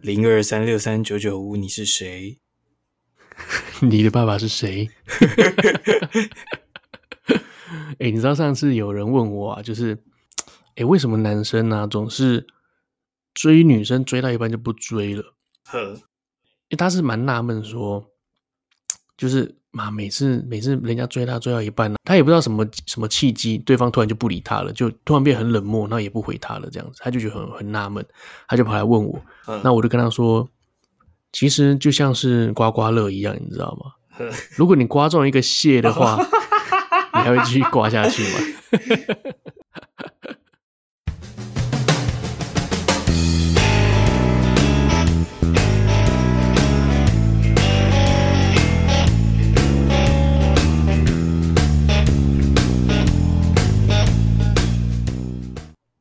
零二三六三九九五，你是谁？你的爸爸是谁？哎、欸，你知道上次有人问我啊，就是，哎、欸，为什么男生呢、啊、总是追女生追到一半就不追了？呵，欸他是蛮纳闷，说，就是嘛，每次每次人家追他追到一半呢，他也不知道什么什么契机，对方突然就不理他了，就突然变很冷漠，然后也不回他了，这样子，他就觉得很很纳闷，他就跑来问我，那我就跟他说，其实就像是刮刮乐一样，你知道吗？如果你刮中一个蟹的话。你还会继续刮下去吗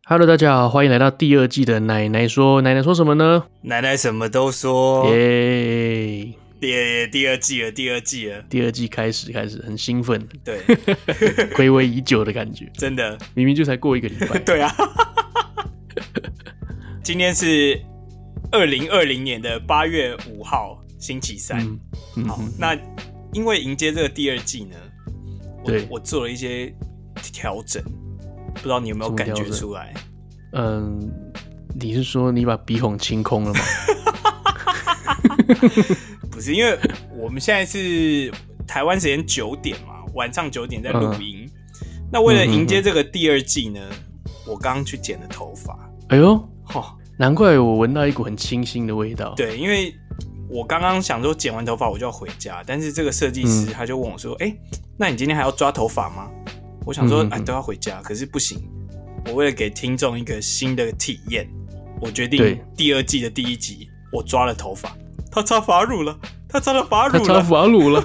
？Hello，大家好，欢迎来到第二季的奶奶说。奶奶说什么呢？奶奶什么都说。耶、yeah。第第二季了，第二季了，第二季开始开始很兴奋，对，暌违已久的感觉，真的，明明就才过一个礼拜，对啊，今天是二零二零年的八月五号，星期三，嗯、好、嗯，那因为迎接这个第二季呢，对我，我做了一些调整，不知道你有没有感觉出来？嗯，你是说你把鼻孔清空了吗？不是，因为我们现在是台湾时间九点嘛，晚上九点在录音、嗯。那为了迎接这个第二季呢，嗯、我刚刚去剪了头发。哎呦，哦，难怪我闻到一股很清新的味道。对，因为我刚刚想说剪完头发我就要回家，但是这个设计师他就问我说：“哎、嗯欸，那你今天还要抓头发吗？”我想说：“哎、嗯，都要回家。”可是不行，我为了给听众一个新的体验，我决定第二季的第一集我抓了头发。他擦发乳了，他擦了发乳了，他擦发乳了。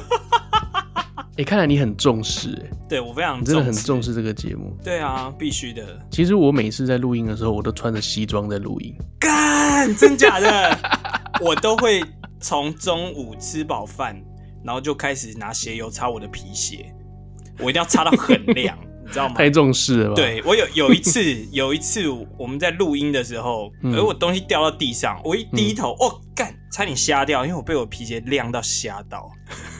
哎、欸，看来你很重视哎、欸，对我非常真的很重视这个节目。对啊，必须的。其实我每次在录音的时候，我都穿着西装在录音。干，真假的？我都会从中午吃饱饭，然后就开始拿鞋油擦我的皮鞋，我一定要擦到很亮。你知道吗？太重视了吧？对，我有有一次，有一次我们在录音的时候，而、嗯、我东西掉到地上，我一低头，嗯、哦，干，差点瞎掉，因为我被我皮鞋亮到瞎到。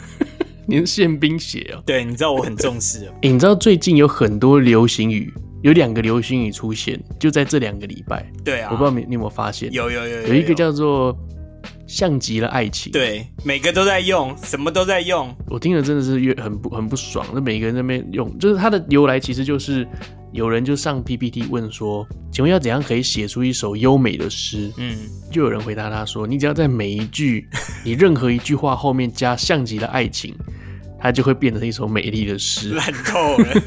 你是宪兵鞋哦？对，你知道我很重视。哦、欸，你知道最近有很多流行语，有两个流行语出现，就在这两个礼拜。对啊，我不知道你你有没有发现？有有有有，有一个叫做。像极了爱情，对，每个都在用，什么都在用。我听了真的是越很不很不爽。那每个人在那边用，就是它的由来，其实就是有人就上 PPT 问说，请问要怎样可以写出一首优美的诗？嗯，就有人回答他说，你只要在每一句，你任何一句话后面加像极了爱情，它就会变成一首美丽的诗。烂透了，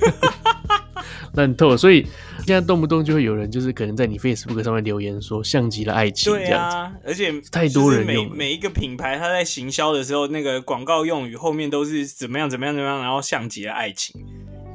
烂透了，所以。现在动不动就会有人，就是可能在你 Facebook 上面留言说像极了爱情，对啊，而且太多人用每每一个品牌，他在行销的时候，那个广告用语后面都是怎么样怎么样怎么样，然后像极了爱情，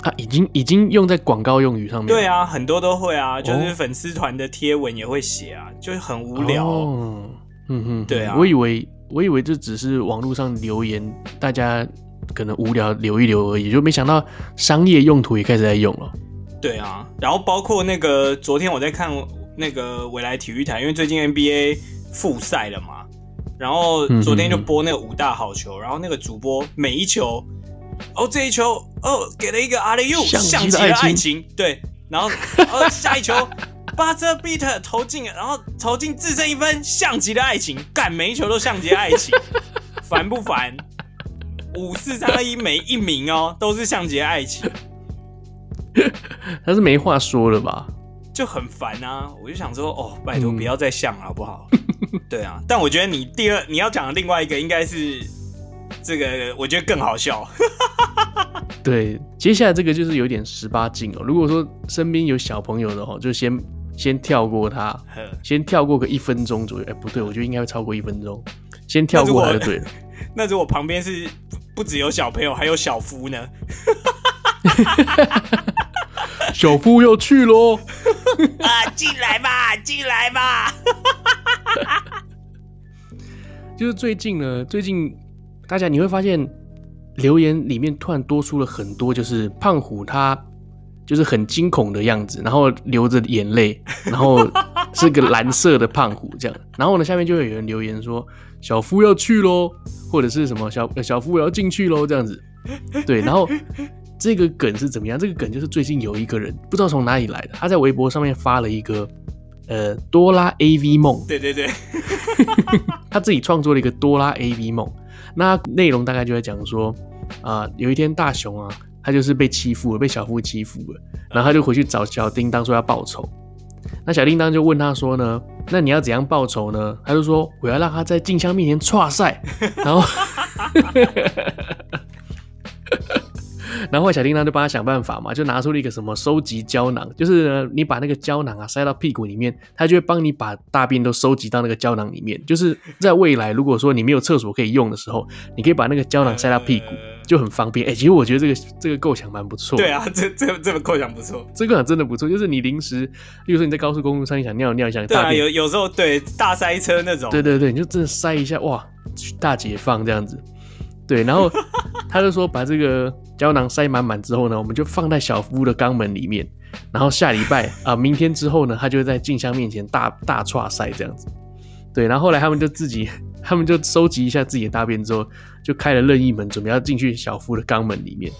啊，已经已经用在广告用语上面。对啊，很多都会啊，就是粉丝团的贴文也会写啊，就是很无聊。哦、嗯哼，对啊，我以为我以为这只是网络上留言，大家可能无聊留一留而已，就没想到商业用途也开始在用了。对啊，然后包括那个昨天我在看那个未来体育台，因为最近 NBA 复赛了嘛，然后昨天就播那个五大好球，然后那个主播每一球，哦这一球哦给了一个阿里 u 像极了爱情，对，然后哦下一球 buzzer beater 投进，然后投进自身一分，像极了爱情，干每一球都像极了爱情，烦不烦？五四三二一每一名哦都是像极了爱情。他是没话说了吧？就很烦啊！我就想说，哦，拜托不要再像了，好不好？对啊，但我觉得你第二你要讲的另外一个应该是这个，我觉得更好笑。对，接下来这个就是有点十八禁哦。如果说身边有小朋友的话，就先先跳过他，先跳过个一分钟左右。哎、欸，不对，我觉得应该会超过一分钟，先跳过他就对了。那如果 旁边是不只有小朋友，还有小夫呢？小夫要去喽！啊，进来吧，进来吧！就是最近呢，最近大家你会发现留言里面突然多出了很多，就是胖虎他就是很惊恐的样子，然后流着眼泪，然后是个蓝色的胖虎这样。然后呢，下面就会有人留言说：“小夫要去喽，或者是什么小小夫我要进去喽这样子。”对，然后这个梗是怎么样？这个梗就是最近有一个人不知道从哪里来的，他在微博上面发了一个呃哆啦 A V 梦，对对对，他自己创作了一个哆啦 A V 梦。那内容大概就在讲说啊、呃，有一天大雄啊，他就是被欺负了，被小夫欺负了，然后他就回去找小叮当说要报仇。那小叮当就问他说呢，那你要怎样报仇呢？他就说我要让他在静香面前挫赛，然后。然后小叮当就帮他想办法嘛，就拿出了一个什么收集胶囊，就是呢你把那个胶囊啊塞到屁股里面，他就会帮你把大便都收集到那个胶囊里面。就是在未来，如果说你没有厕所可以用的时候，你可以把那个胶囊塞到屁股，就很方便。哎、欸，其实我觉得这个这个构想蛮不错。对啊，这这这个构想不错，这个想真的不错。就是你临时，比如说你在高速公路上你想尿尿，想大便，有有时候对大塞车那种，对对对，你就真的塞一下，哇，大解放这样子。对，然后他就说把这个胶囊塞满满之后呢，我们就放在小夫的肛门里面。然后下礼拜 啊、呃，明天之后呢，他就会在静香面前大大剉赛这样子。对，然后后来他们就自己，他们就收集一下自己的大便之后，就开了任意门，准备要进去小夫的肛门里面。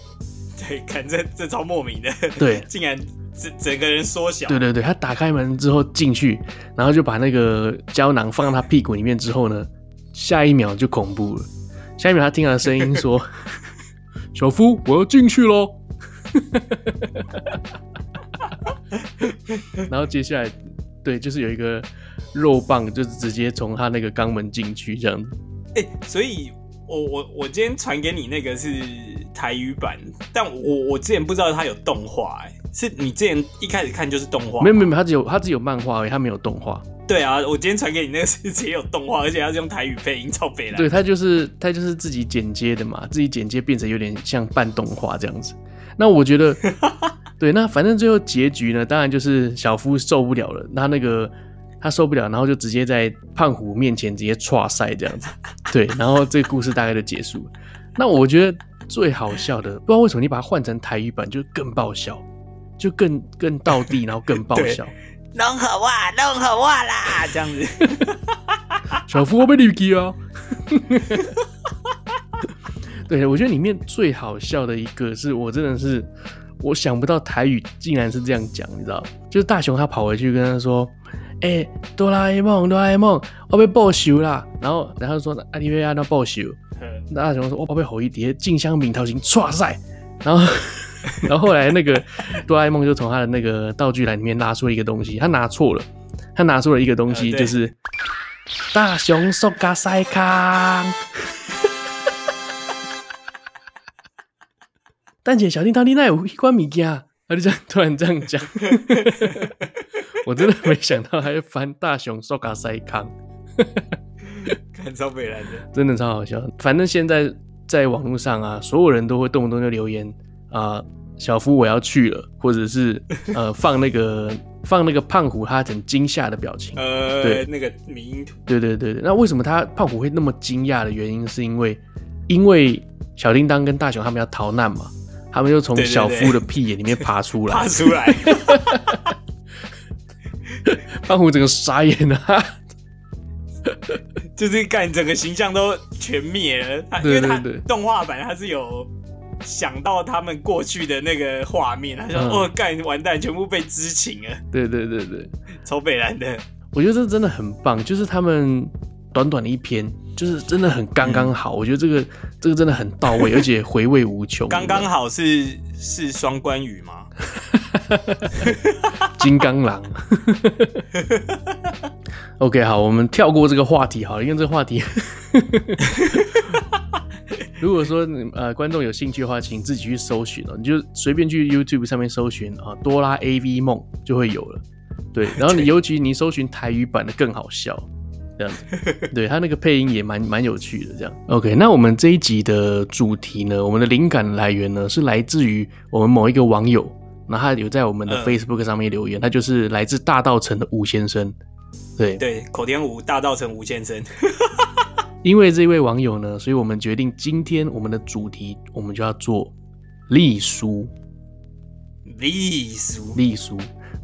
对，看这这超莫名的。对，竟然整整个人缩小。对对对，他打开门之后进去，然后就把那个胶囊放到他屁股里面之后呢，下一秒就恐怖了。下一秒，他听到的声音说：“小夫，我要进去喽。”然后接下来，对，就是有一个肉棒，就是直接从他那个肛门进去这样子。哎、欸，所以我我我今天传给你那个是台语版，但我我之前不知道它有动画，哎，是你之前一开始看就是动画？没有没有没有，它只有它只有漫画而已，它没有动画。对啊，我今天传给你那个是直接有动画，而且它是用台语配音，超北烂。对，它就是它就是自己剪接的嘛，自己剪接变成有点像半动画这样子。那我觉得，对，那反正最后结局呢，当然就是小夫受不了了，他那个他受不了，然后就直接在胖虎面前直接踹赛这样子。对，然后这个故事大概就结束了。那我觉得最好笑的，不知道为什么你把它换成台语版就更爆笑，就更更到地，然后更爆笑。弄好哇，弄好哇啦，这样子。小夫我被绿记啊。对，我觉得里面最好笑的一个是我真的是我想不到台语竟然是这样讲，你知道？就是大雄他跑回去跟他说：“哎、欸，哆啦 A 梦，哆啦 A 梦，我被报仇啦。”然后然后说：“阿弟要那报仇。”大雄说：“我宝贝吼一叠静香茗桃型唰赛。”然后。然后后来那个哆啦 A 梦就从他的那个道具栏里面拿出了一个东西，他拿错了，他拿出了一个东西，就是大雄索卡塞康。但姐小叮当，你那有一关米家，他就这样突然这样讲，我真的没想到还会翻大雄索卡塞康，看超北来的，真的超好笑。反正现在在网络上啊，所有人都会动不动就留言。啊、呃，小夫我要去了，或者是呃放那个放那个胖虎他很惊吓的表情，呃，对，那个迷因图，对对对对。那为什么他胖虎会那么惊讶的原因，是因为因为小叮当跟大雄他们要逃难嘛，他们就从小夫的屁眼里面爬出来，爬出来，胖虎整个傻眼了，就是干整个形象都全灭了，对对对，因为他动画版它是有。想到他们过去的那个画面，他说：“嗯、哦，干完蛋，全部被知情了。”对对对对，超北烂的。我觉得这真的很棒，就是他们短短的一篇，就是真的很刚刚好。嗯、我觉得这个这个真的很到位，而且回味无穷。刚刚好是是双关语吗？金刚狼。OK，好，我们跳过这个话题，好了，因为这个话题。如果说呃观众有兴趣的话，请自己去搜寻哦，你就随便去 YouTube 上面搜寻啊，哆啦 A V 梦就会有了。对，然后你 尤其你搜寻台语版的更好笑，这样子，对他那个配音也蛮蛮有趣的。这样，OK，那我们这一集的主题呢，我们的灵感来源呢是来自于我们某一个网友，那他有在我们的 Facebook 上面留言，他就是来自大道城的吴先生。对对，口天吴大道城吴先生。因为这位网友呢，所以我们决定今天我们的主题，我们就要做隶书。丽苏，丽苏，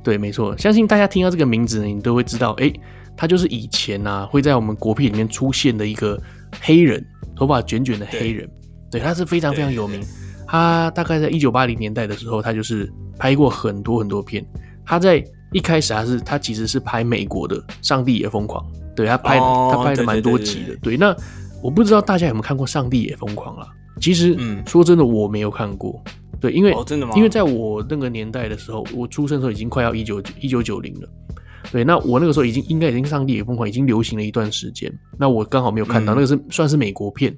对，没错，相信大家听到这个名字呢，你都会知道，哎，他就是以前啊会在我们国片里面出现的一个黑人，头发卷卷的黑人，对，对，他是非常非常有名。他大概在一九八零年代的时候，他就是拍过很多很多片。他在一开始他是他其实是拍美国的《上帝也疯狂》，对，他拍、哦、他拍的蛮多集的，对，对，对，对。那我不知道大家有没有看过《上帝也疯狂》啦？其实，嗯，说真的，我没有看过。对，因为、哦、真的吗？因为在我那个年代的时候，我出生的时候已经快要一九一九九零了。对，那我那个时候已经应该已经《上帝也疯狂》已经流行了一段时间。那我刚好没有看到，嗯、那个是算是美国片。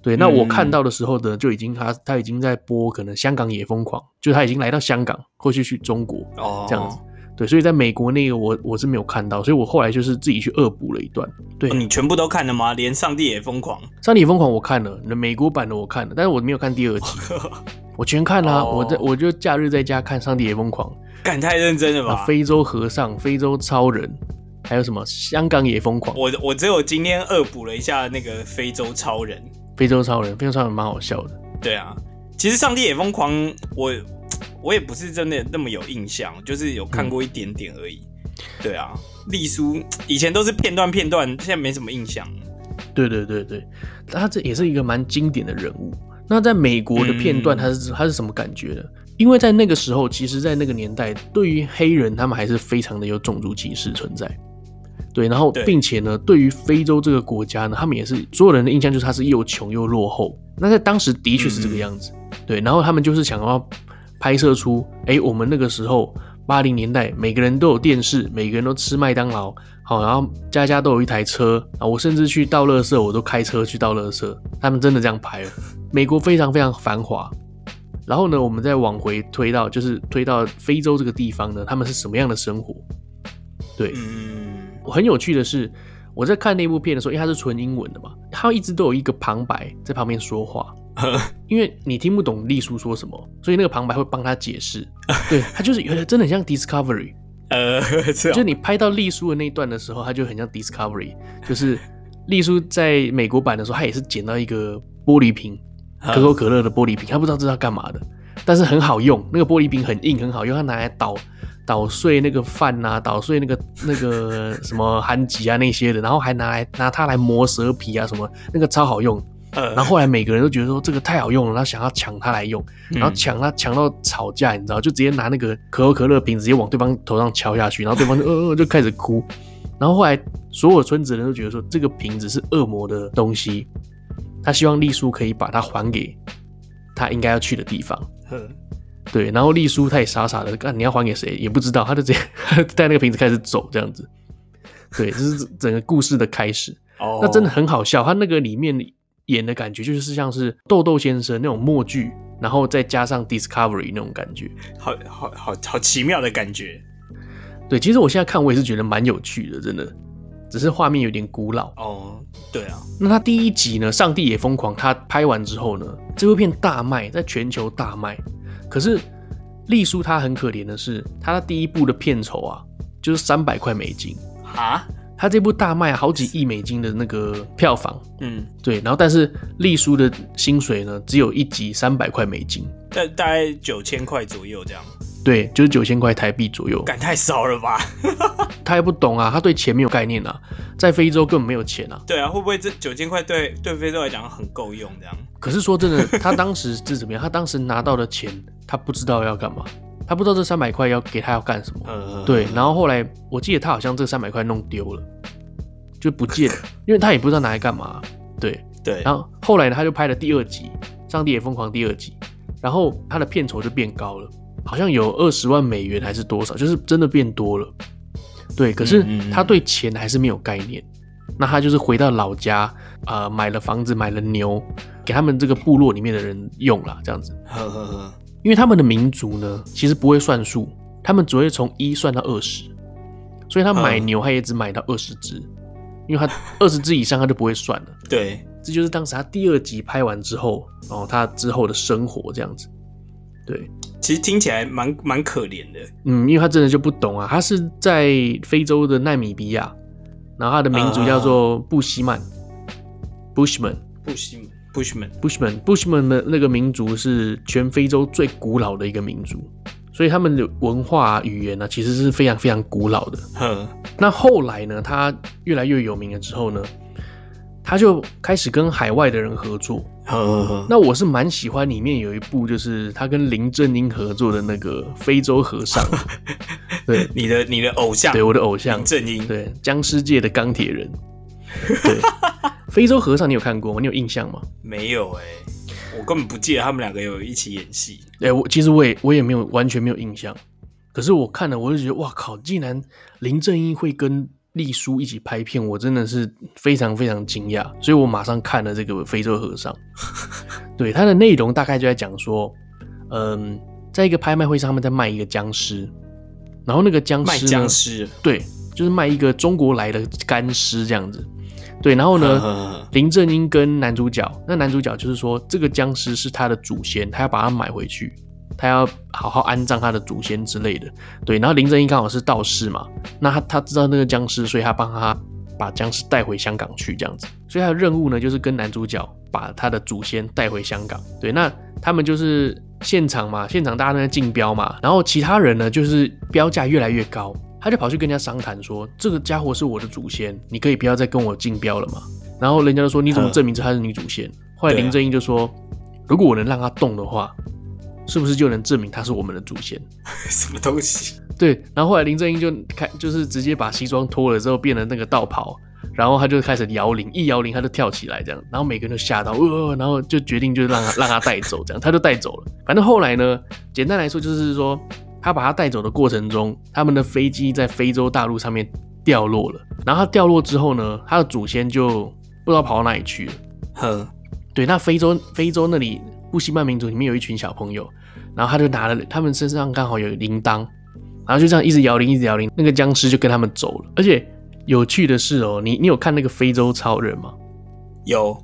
对，那我看到的时候呢，就已经他他已经在播，可能香港也疯狂，就他已经来到香港，或许去中国哦，这样子。对，所以在美国那个我我是没有看到，所以我后来就是自己去恶补了一段。对，你全部都看了吗？连上帝也疯狂，上帝也疯狂我看了，那美国版的我看了，但是我没有看第二集，我全看了、啊。哦、我在我就假日在家看上帝也疯狂，干太认真了吧？非洲和尚、非洲超人，还有什么香港也疯狂。我我只有今天恶补了一下那个非洲超人，非洲超人，非洲超人蛮好笑的。对啊，其实上帝也疯狂我。我也不是真的那么有印象，就是有看过一点点而已。嗯、对啊，丽书以前都是片段片段，现在没什么印象。对对对对，他这也是一个蛮经典的人物。那在美国的片段，他是他是什么感觉呢？因为在那个时候，其实，在那个年代，对于黑人，他们还是非常的有种族歧视存在。对，然后并且呢，对于非洲这个国家呢，他们也是所有人的印象就是他是又穷又落后。那在当时的确是这个样子。嗯、对，然后他们就是想要。拍摄出，哎、欸，我们那个时候八零年代，每个人都有电视，每个人都吃麦当劳，好，然后家家都有一台车啊，我甚至去倒垃圾，我都开车去倒垃圾。他们真的这样拍了，美国非常非常繁华。然后呢，我们再往回推到，就是推到非洲这个地方呢，他们是什么样的生活？对，嗯，很有趣的是，我在看那部片的时候，因为它是纯英文的嘛，它一直都有一个旁白在旁边说话。因为你听不懂丽叔说什么，所以那个旁白会帮他解释。对，他就是有点真的很像 Discovery。呃，就是你拍到丽叔的那一段的时候，他就很像 Discovery。就是丽叔在美国版的时候，他也是捡到一个玻璃瓶，可口可乐的玻璃瓶，他不知道这是要干嘛的，但是很好用。那个玻璃瓶很硬，很好用，他拿来捣捣碎那个饭啊，捣碎那个那个什么韩吉啊那些的，然后还拿来拿它来磨蛇皮啊什么，那个超好用。然后后来每个人都觉得说这个太好用了，他想要抢它来用，然后抢他抢到吵架，你知道，就直接拿那个可口可乐瓶直接往对方头上敲下去，然后对方就 呃呃就开始哭。然后后来所有村子人都觉得说这个瓶子是恶魔的东西，他希望丽叔可以把它还给他应该要去的地方。对，然后丽叔他也傻傻的，干你要还给谁也不知道，他就直接 带那个瓶子开始走这样子。对，这是整个故事的开始。哦，那真的很好笑，他那个里面。演的感觉就是像是豆豆先生那种默剧，然后再加上 Discovery 那种感觉，好好好好奇妙的感觉。对，其实我现在看我也是觉得蛮有趣的，真的，只是画面有点古老。哦，对啊。那他第一集呢，上帝也疯狂，他拍完之后呢，这部片大卖，在全球大卖。可是丽叔他很可怜的是，他的第一部的片酬啊，就是三百块美金啊。他这部大卖好几亿美金的那个票房，嗯，对，然后但是丽叔的薪水呢，只有一集三百块美金，大大概九千块左右这样，对，就是九千块台币左右，感太少了吧？他也不懂啊，他对钱没有概念啊，在非洲根本没有钱啊。对啊，会不会这九千块对对非洲来讲很够用这样？可是说真的，他当时是怎么样？他当时拿到的钱，他不知道要干嘛。他不知道这三百块要给他要干什么，嗯、对，然后后来我记得他好像这三百块弄丢了，就不见了，因为他也不知道拿来干嘛，对。对，然后后来呢，他就拍了第二集《上帝也疯狂》第二集，然后他的片酬就变高了，好像有二十万美元还是多少，就是真的变多了，对，可是他对钱还是没有概念，那他就是回到老家啊、呃，买了房子，买了牛，给他们这个部落里面的人用了，这样子。呵呵呵因为他们的民族呢，其实不会算数，他们只会从一算到二十，所以他买牛他也只买到二十只，因为他二十只以上他就不会算了。对，这就是当时他第二集拍完之后，然后他之后的生活这样子。对，其实听起来蛮蛮可怜的。嗯，因为他真的就不懂啊，他是在非洲的纳米比亚，然后他的民族叫做布希曼，Bushman，布希曼。Bushman，Bushman，Bushman Bushman 的那个民族是全非洲最古老的一个民族，所以他们的文化、啊、语言呢、啊，其实是非常非常古老的。呵那后来呢，他越来越有名了之后呢，他就开始跟海外的人合作。那我是蛮喜欢里面有一部，就是他跟林正英合作的那个《非洲和尚》。对，你的你的偶像，对我的偶像林正英，对僵尸界的钢铁人。对，非洲和尚你有看过吗？你有印象吗？没有哎、欸，我根本不记得他们两个有一起演戏。哎、欸，我其实我也我也没有完全没有印象，可是我看了我就觉得哇靠，竟然林正英会跟丽叔一起拍片，我真的是非常非常惊讶，所以我马上看了这个非洲和尚。对，它的内容大概就在讲说，嗯，在一个拍卖会上，他们在卖一个僵尸，然后那个僵尸卖僵尸，对，就是卖一个中国来的干尸这样子。对，然后呢，呵呵呵林正英跟男主角，那男主角就是说，这个僵尸是他的祖先，他要把它买回去。他要好好安葬他的祖先之类的，对。然后林正英刚好是道士嘛，那他他知道那个僵尸，所以他帮他把僵尸带回香港去，这样子。所以他的任务呢，就是跟男主角把他的祖先带回香港。对，那他们就是现场嘛，现场大家都在竞标嘛，然后其他人呢，就是标价越来越高，他就跑去跟人家商谈说，这个家伙是我的祖先，你可以不要再跟我竞标了嘛。然后人家就说，你怎么证明这他是你祖先？后来林正英就说，如果我能让他动的话。是不是就能证明他是我们的祖先？什么东西？对，然后后来林正英就开，就是直接把西装脱了之后变成那个道袍，然后他就开始摇铃，一摇铃他就跳起来这样，然后每个人都吓到，呃，然后就决定就让他让他带走这样，他就带走了。反正后来呢，简单来说就是说，他把他带走的过程中，他们的飞机在非洲大陆上面掉落了，然后他掉落之后呢，他的祖先就不知道跑到哪里去了。呵，对，那非洲非洲那里。布希曼民族里面有一群小朋友，然后他就拿了，他们身上刚好有铃铛，然后就这样一直摇铃，一直摇铃，那个僵尸就跟他们走了。而且有趣的是哦，你你有看那个非洲超人吗？有，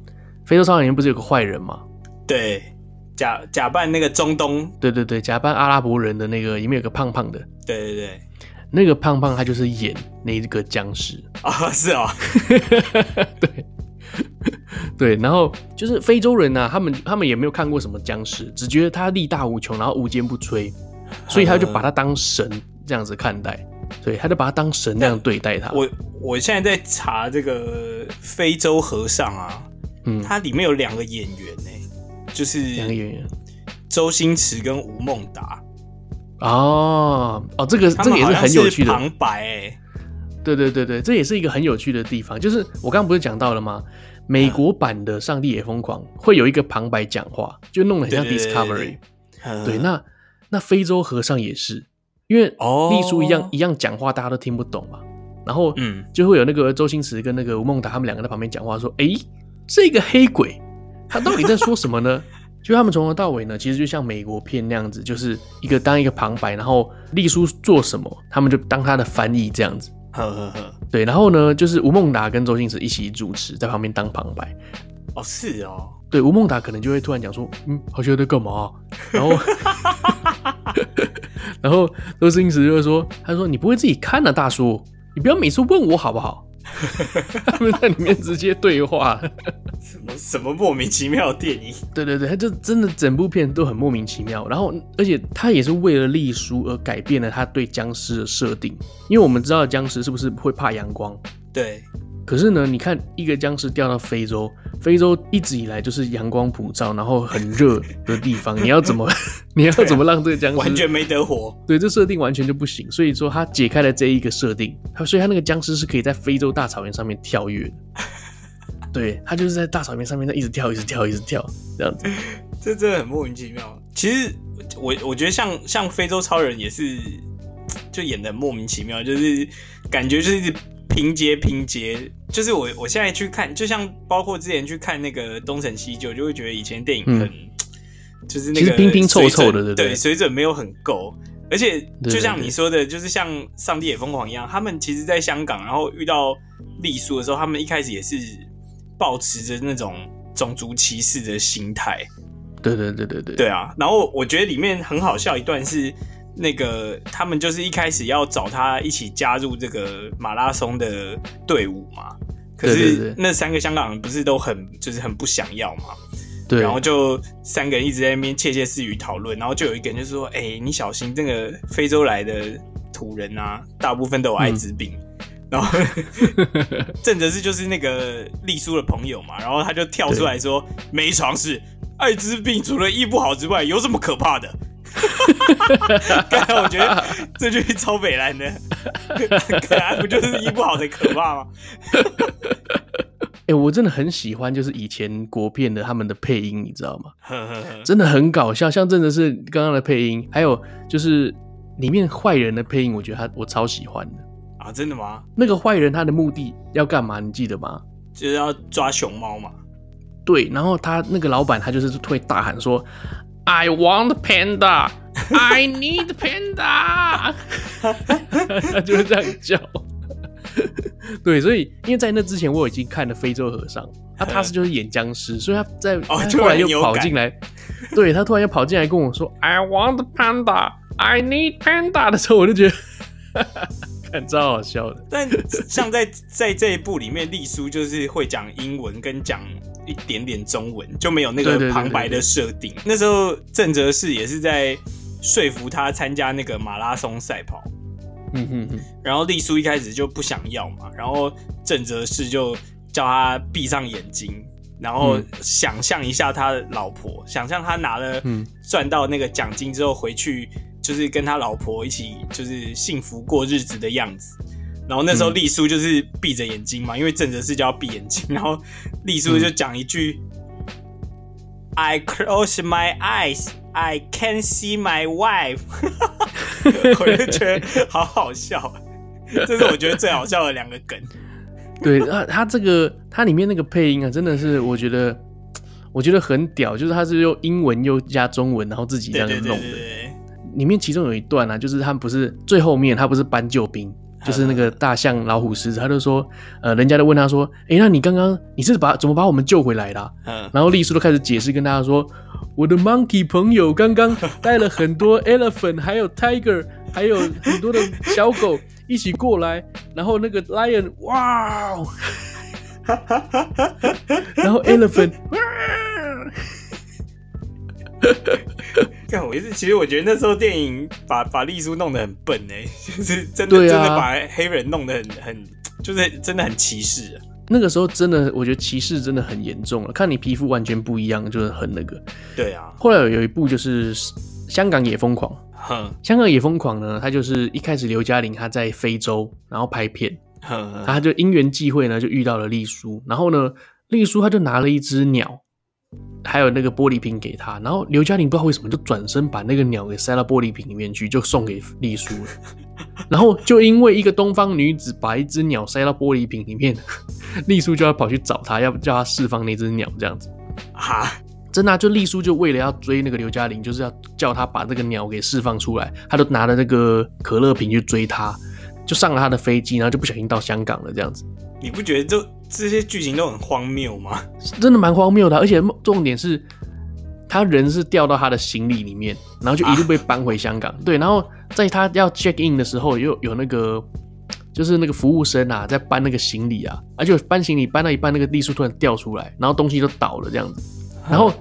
非洲超人里面不是有个坏人吗？对，假假扮那个中东，对对对，假扮阿拉伯人的那个里面有个胖胖的，对对对，那个胖胖他就是演那个僵尸。啊，是哦，对。对，然后就是非洲人呐、啊，他们他们也没有看过什么僵尸，只觉得他力大无穷，然后无坚不摧，所以他就把他当神这样子看待，对，他就把他当神那样对待他。我我现在在查这个非洲和尚啊，嗯，他里面有两个演员呢，就是两个演员，周星驰跟吴孟达。哦哦，这个这个也是很有趣的旁白哎。对对对对，这也是一个很有趣的地方，就是我刚刚不是讲到了吗？美国版的《上帝也疯狂》会有一个旁白讲话，就弄得很像 Discovery。对，那那非洲和尚也是，因为丽叔一样、哦、一样讲话，大家都听不懂嘛。然后嗯，就会有那个周星驰跟那个吴孟达他们两个在旁边讲话，说：“哎，这个黑鬼他到底在说什么呢？” 就他们从头到尾呢，其实就像美国片那样子，就是一个当一个旁白，然后丽叔做什么，他们就当他的翻译这样子。呵呵呵，对，然后呢，就是吴孟达跟周星驰一起主持，在旁边当旁白。哦，是哦。对，吴孟达可能就会突然讲说：“嗯，好像在干嘛？”然后，然后周星驰就会说：“他说你不会自己看呢、啊，大叔，你不要每次问我好不好？” 他们在里面直接对话，什么什么莫名其妙的电影？对对对，他就真的整部片都很莫名其妙。然后，而且他也是为了丽叔而改变了他对僵尸的设定，因为我们知道僵尸是不是会怕阳光？对。可是呢，你看一个僵尸掉到非洲，非洲一直以来就是阳光普照，然后很热的地方，你要怎么，你要怎么让这个僵尸完全没得活？对，这设定完全就不行。所以说他解开了这一个设定，他所以他那个僵尸是可以在非洲大草原上面跳跃的。对，他就是在大草原上面在一直跳，一直跳，一直跳这样子。这真的很莫名其妙。其实我我觉得像像非洲超人也是，就演的莫名其妙，就是感觉就是一直。拼接拼接，就是我我现在去看，就像包括之前去看那个东成西就，就会觉得以前电影很，嗯、就是那个拼拼凑凑的，对对，水准没有很够。而且就像你说的，就是像《上帝也疯狂》一样，他们其实在香港，然后遇到丽叔的时候，他们一开始也是保持着那种种族歧视的心态。对对对对对，对啊。然后我觉得里面很好笑一段是。那个他们就是一开始要找他一起加入这个马拉松的队伍嘛，可是那三个香港人不是都很就是很不想要嘛，对，然后就三个人一直在那边窃窃私语讨论，然后就有一个人就说：“哎、欸，你小心，这个非洲来的土人啊，大部分都有艾滋病。嗯”然后 郑则是就是那个丽叔的朋友嘛，然后他就跳出来说：“没尝试，艾滋病除了医不好之外，有什么可怕的？” 刚才我觉得这句超北烂的，可爱不就是医不好的可怕吗？哎、欸，我真的很喜欢，就是以前国片的他们的配音，你知道吗？真的很搞笑，像真的是刚刚的配音，还有就是里面坏人的配音，我觉得他我超喜欢的啊！真的吗？那个坏人他的目的要干嘛？你记得吗？就是要抓熊猫嘛。对，然后他那个老板他就是会大喊说：“I want panda, I need panda。”他就是这样叫。对，所以因为在那之前我已经看了《非洲和尚》，他他是就是演僵尸，所以他在、哦、他突然又跑进来，对他突然又跑进来跟我说 “I want panda, I need panda” 的时候，我就觉得看 超好笑的。但像在 在这一部里面，丽苏就是会讲英文跟讲一点点中文，就没有那个旁白的设定。那时候郑则仕也是在说服他参加那个马拉松赛跑。嗯哼哼，然后丽苏一开始就不想要嘛，然后郑则仕就叫他闭上眼睛，然后想象一下他的老婆，嗯、想象他拿了赚到那个奖金之后回去，就是跟他老婆一起就是幸福过日子的样子。然后那时候丽叔就是闭着眼睛嘛，因为正则仕就要闭眼睛，然后丽叔就讲一句、嗯、：“I close my eyes, I can see my wife。”我就觉得好好笑，这是我觉得最好笑的两个梗。对他，他这个他里面那个配音啊，真的是我觉得我觉得很屌，就是他是用英文又加中文，然后自己这样弄的。对对对对对。里面其中有一段啊，就是他们不是最后面他不是搬救兵，就是那个大象老虎狮子，他就说呃，人家都问他说，哎、欸，那你刚刚你是把怎么把我们救回来的、啊？嗯，然后丽叔都开始解释跟大家说。我的 monkey 朋友刚刚带了很多 elephant，还有 tiger，还有很多的小狗一起过来，然后那个 lion，哇哦，然后 elephant，哇，看我也是，其实我觉得那时候电影把把丽叔弄得很笨哎，就是真的、啊、真的把黑人弄得很很，就是真的很歧视啊。那个时候真的，我觉得歧视真的很严重了。看你皮肤完全不一样，就是很那个。对啊。后来有一部就是《香港也疯狂》。哼。香港也疯狂呢，他就是一开始刘嘉玲她在非洲，然后拍片。哼。他就因缘际会呢，就遇到了丽叔。然后呢，丽叔他就拿了一只鸟，还有那个玻璃瓶给他。然后刘嘉玲不知道为什么就转身把那个鸟给塞到玻璃瓶里面去，就送给丽叔了。然后就因为一个东方女子把一只鸟塞到玻璃瓶里面，丽叔就要跑去找她，要叫她释放那只鸟，这样子啊，真的、啊，就丽叔就为了要追那个刘嘉玲，就是要叫她把这个鸟给释放出来，他都拿着那个可乐瓶去追她，就上了他的飞机，然后就不小心到香港了，这样子。你不觉得这这些剧情都很荒谬吗？真的蛮荒谬的，而且重点是。他人是掉到他的行李里面，然后就一路被搬回香港。啊、对，然后在他要 check in 的时候，又有那个就是那个服务生啊，在搬那个行李啊，而且搬行李搬到一半，那个丽苏突然掉出来，然后东西都倒了这样子。然后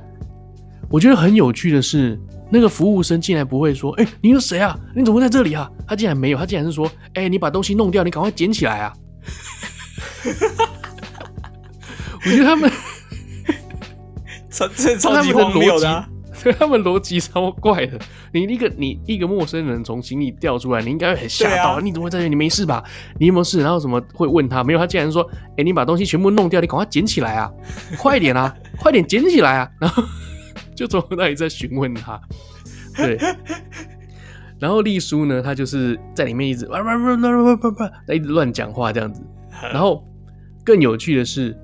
我觉得很有趣的是，那个服务生竟然不会说：“哎、欸，你是谁啊？你怎么会在这里啊？”他竟然没有，他竟然是说：“哎、欸，你把东西弄掉，你赶快捡起来啊！” 我觉得他们。超这超级荒谬的、啊，他们逻辑超怪的。你一个你一个陌生人从行李掉出来，你应该会很吓到。啊、你怎么会在这里？你没事吧？你有没有事？然后什么会问他？没有，他竟然说：“哎、欸，你把东西全部弄掉，你赶快捡起来啊！快点啊，快点捡起来啊！” 然后就从那里在询问他。对，然后丽叔呢，他就是在里面一直哇哇哇哇哇哇哇，一直乱讲话这样子。然后更有趣的是。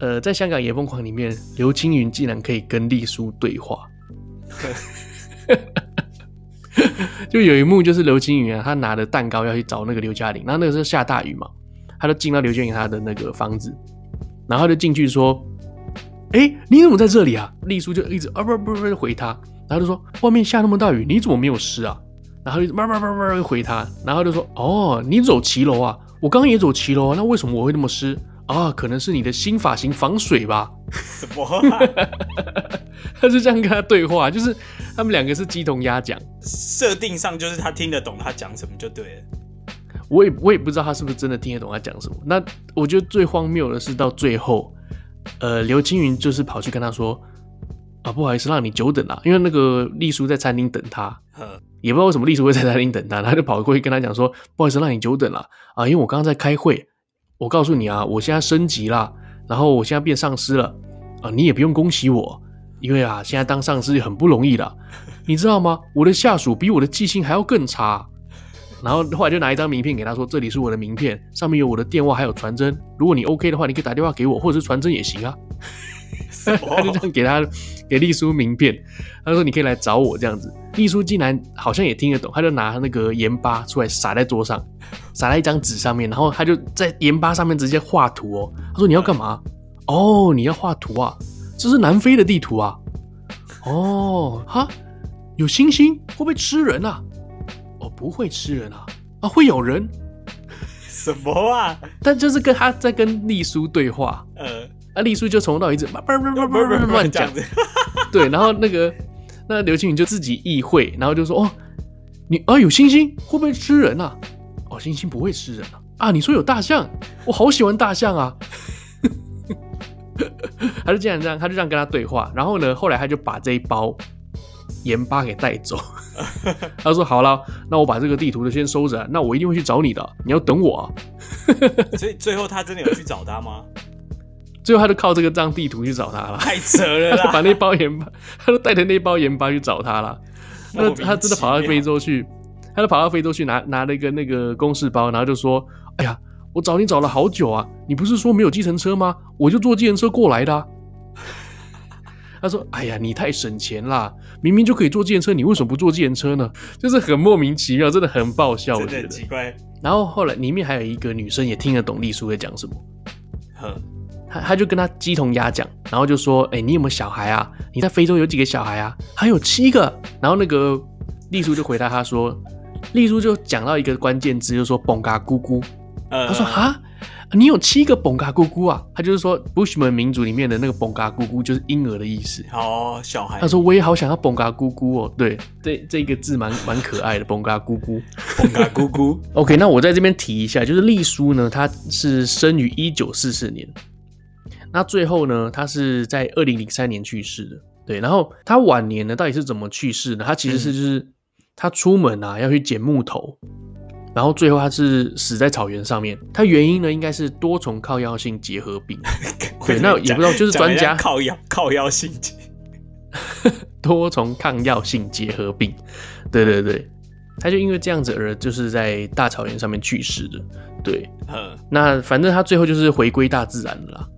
呃，在香港也疯狂里面，刘青云竟然可以跟丽叔对话，就有一幕就是刘青云啊，他拿着蛋糕要去找那个刘嘉玲，然后那个时候下大雨嘛，他就进到刘嘉玲他的那个房子，然后他就进去说：“哎、欸，你怎么在这里啊？”丽叔就一直啊不不不回他，然后就说：“外面下那么大雨，你怎么没有湿啊？”然后就慢慢慢慢回他，然后就说：“哦，你走骑楼啊？我刚刚也走骑楼啊，那为什么我会那么湿？”啊，可能是你的新发型防水吧？什么、啊？他是这样跟他对话，就是他们两个是鸡同鸭讲，设定上就是他听得懂他讲什么就对了。我也我也不知道他是不是真的听得懂他讲什么。那我觉得最荒谬的是到最后，呃，刘青云就是跑去跟他说啊，不好意思让你久等了，因为那个丽叔在餐厅等他，也不知道为什么丽叔会在餐厅等他，他就跑过去跟他讲说，不好意思让你久等了啊，因为我刚刚在开会。我告诉你啊，我现在升级了，然后我现在变上司了啊！你也不用恭喜我，因为啊，现在当上司很不容易了，你知道吗？我的下属比我的记性还要更差。然后后来就拿一张名片给他说：“这里是我的名片，上面有我的电话还有传真。如果你 OK 的话，你可以打电话给我，或者是传真也行啊。” 他就这样给他给丽叔名片，他说：“你可以来找我这样子。”丽叔竟然好像也听得懂，他就拿那个盐巴出来撒在桌上。撒在一张纸上面，然后他就在盐巴上面直接画图哦。他说：“你要干嘛？哦，你要画图啊？这是南非的地图啊？哦，哈，有星星会不会吃人啊？哦，不会吃人啊？啊，会咬人？什么啊？但就是跟他在跟丽叔对话。呃，啊，丽叔就从头到尾一直叭叭叭叭叭叭 乱讲。对，然后那个那刘青云就自己意会，然后就说：哦，你啊，有猩猩会不会吃人啊？”哦，猩猩不会吃人啊！啊，你说有大象，我好喜欢大象啊！他就这样这样，他就这样跟他对话。然后呢，后来他就把这一包盐巴给带走。他说：“好了，那我把这个地图就先收着。那我一定会去找你的，你要等我啊！”所以最后他真的有去找他吗？最后他就靠这个张地图去找他了。太扯了啦！把那包盐巴，他就带着那包盐巴去找他了。那他真的跑到非洲去。他就跑到非洲去拿拿了一个那个公事包，然后就说：“哎呀，我找你找了好久啊！你不是说没有计程车吗？我就坐计程车过来的啊。”他说：“哎呀，你太省钱啦！明明就可以坐计程车，你为什么不坐计程车呢？就是很莫名其妙，真的很爆笑，我觉得。真的很奇怪。然后后来里面还有一个女生也听得懂丽叔在讲什么，哼，他他就跟他鸡同鸭讲，然后就说：“哎，你有没有小孩啊？你在非洲有几个小孩啊？还有七个。”然后那个丽叔就回答他说。丽叔就讲到一个关键字，就是说“蹦嘎咕咕”。呃，他说：“哈，你有七个蹦嘎咕咕啊？”他就是说，Bushman 民族里面的那个“蹦嘎咕咕”就是婴儿的意思。哦，小孩。他说：“我也好想要蹦嘎咕咕哦。”对，这这个字蛮蛮可爱的，“蹦嘎咕咕”。蹦嘎咕咕。OK，那我在这边提一下，就是丽叔呢，他是生于一九四四年，那最后呢，他是在二零零三年去世的。对，然后他晚年呢，到底是怎么去世的？他其实是就是。嗯他出门啊，要去捡木头，然后最后他是死在草原上面。他原因呢，应该是多重抗药性结核病。对，那也不知道，就是专家靠药靠药性结 多重抗药性结核病。对对对，他就因为这样子而就是在大草原上面去世的。对，那反正他最后就是回归大自然了啦。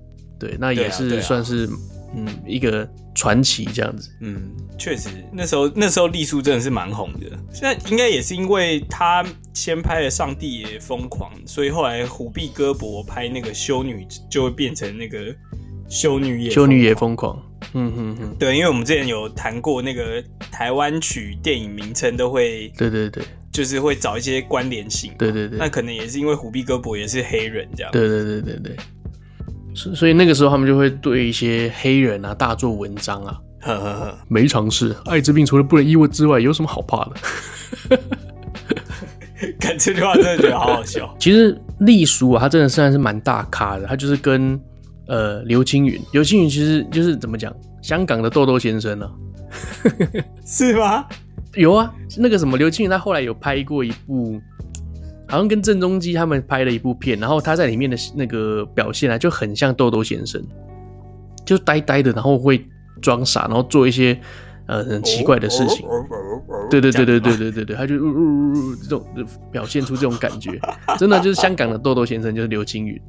对，那也是算是。嗯，一个传奇这样子。嗯，确实，那时候那时候丽叔真的是蛮红的。现在应该也是因为他先拍了《上帝也疯狂》，所以后来虎臂哥博拍那个《修女》就会变成那个《修女也修女也疯狂》。嗯嗯嗯，对，因为我们之前有谈过那个台湾曲电影名称都会，对对对，就是会找一些关联性。对对对，那可能也是因为虎臂哥博也是黑人这样。对对对对对。所以那个时候他们就会对一些黑人啊大做文章啊，呵呵呵，没常识，艾滋病除了不能医我之外，有什么好怕的？看这句话真的觉得好好笑。其实丽叔啊，他真的算是蛮大咖的，他就是跟呃刘青云，刘青云其实就是怎么讲，香港的豆豆先生呢、啊？是吗？有啊，那个什么刘青云，他后来有拍过一部。好像跟郑中基他们拍了一部片，然后他在里面的那个表现啊，就很像豆豆先生，就呆呆的，然后会装傻，然后做一些呃很奇怪的事情。对对对对对对对对，他就呜呜呜呜这种表现出这种感觉，真的就是香港的豆豆先生就是刘青云，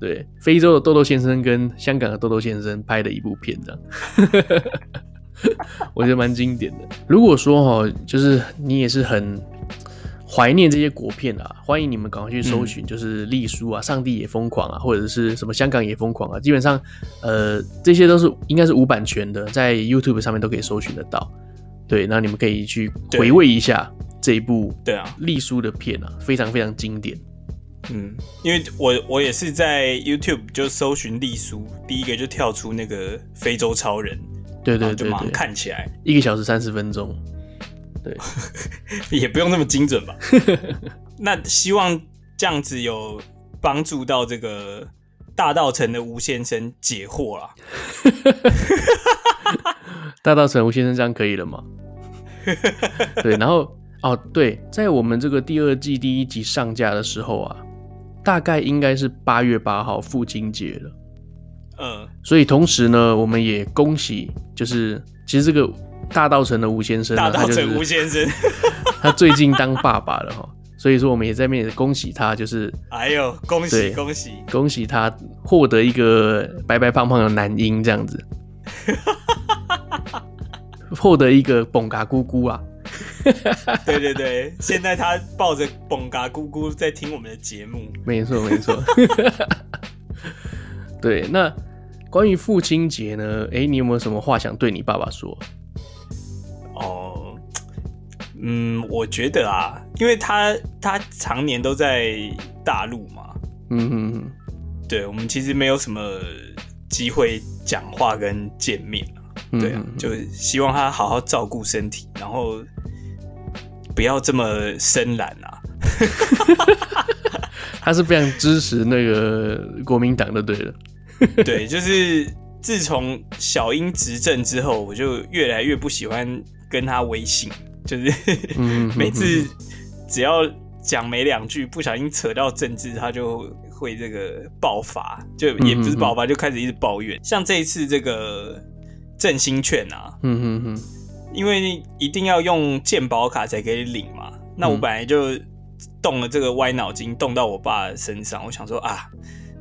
对，非洲的豆豆先生跟香港的豆豆先生拍的一部片这样，我觉得蛮经典的。如果说哈，就是你也是很。怀念这些国片啊，欢迎你们赶快去搜寻，就是丽书啊，上帝也疯狂啊，或者是什么香港也疯狂啊，基本上，呃，这些都是应该是无版权的，在 YouTube 上面都可以搜寻得到。对，那你们可以去回味一下这一部对啊丽书的片啊，非常非常经典。嗯，因为我我也是在 YouTube 就搜寻丽书，第一个就跳出那个非洲超人，对对对，对，就马上看起来。一个小时三十分钟，对，也不用那么精准吧？那希望这样子有帮助到这个大道城的吴先生解惑啦。大道城吴先生这样可以了吗？对，然后哦，对，在我们这个第二季第一集上架的时候啊。大概应该是八月八号父亲节了，嗯，所以同时呢，我们也恭喜，就是其实这个大道城的吴先生，大道城吴先生，他最近当爸爸了哈，所以说我们也在面恭喜他，就是哎呦，恭喜恭喜恭喜他获得一个白白胖胖的男婴这样子，获得一个蹦嘎咕咕啊。对对对，现在他抱着蹦嘎咕咕在听我们的节目，没错没错。对，那关于父亲节呢？哎，你有没有什么话想对你爸爸说？哦，嗯，我觉得啊，因为他他常年都在大陆嘛，嗯哼哼，对，我们其实没有什么机会讲话跟见面啊，对啊，就希望他好好照顾身体，然后。不要这么深蓝啊！他是非常支持那个国民党的，对的。对，就是自从小英执政之后，我就越来越不喜欢跟他微信，就是每次只要讲没两句，不小心扯到政治，他就会这个爆发，就也不是爆发，就开始一直抱怨。像这一次这个振兴券啊，嗯哼哼。因为一定要用健保卡才可以领嘛，那我本来就动了这个歪脑筋，动到我爸身上。我想说啊，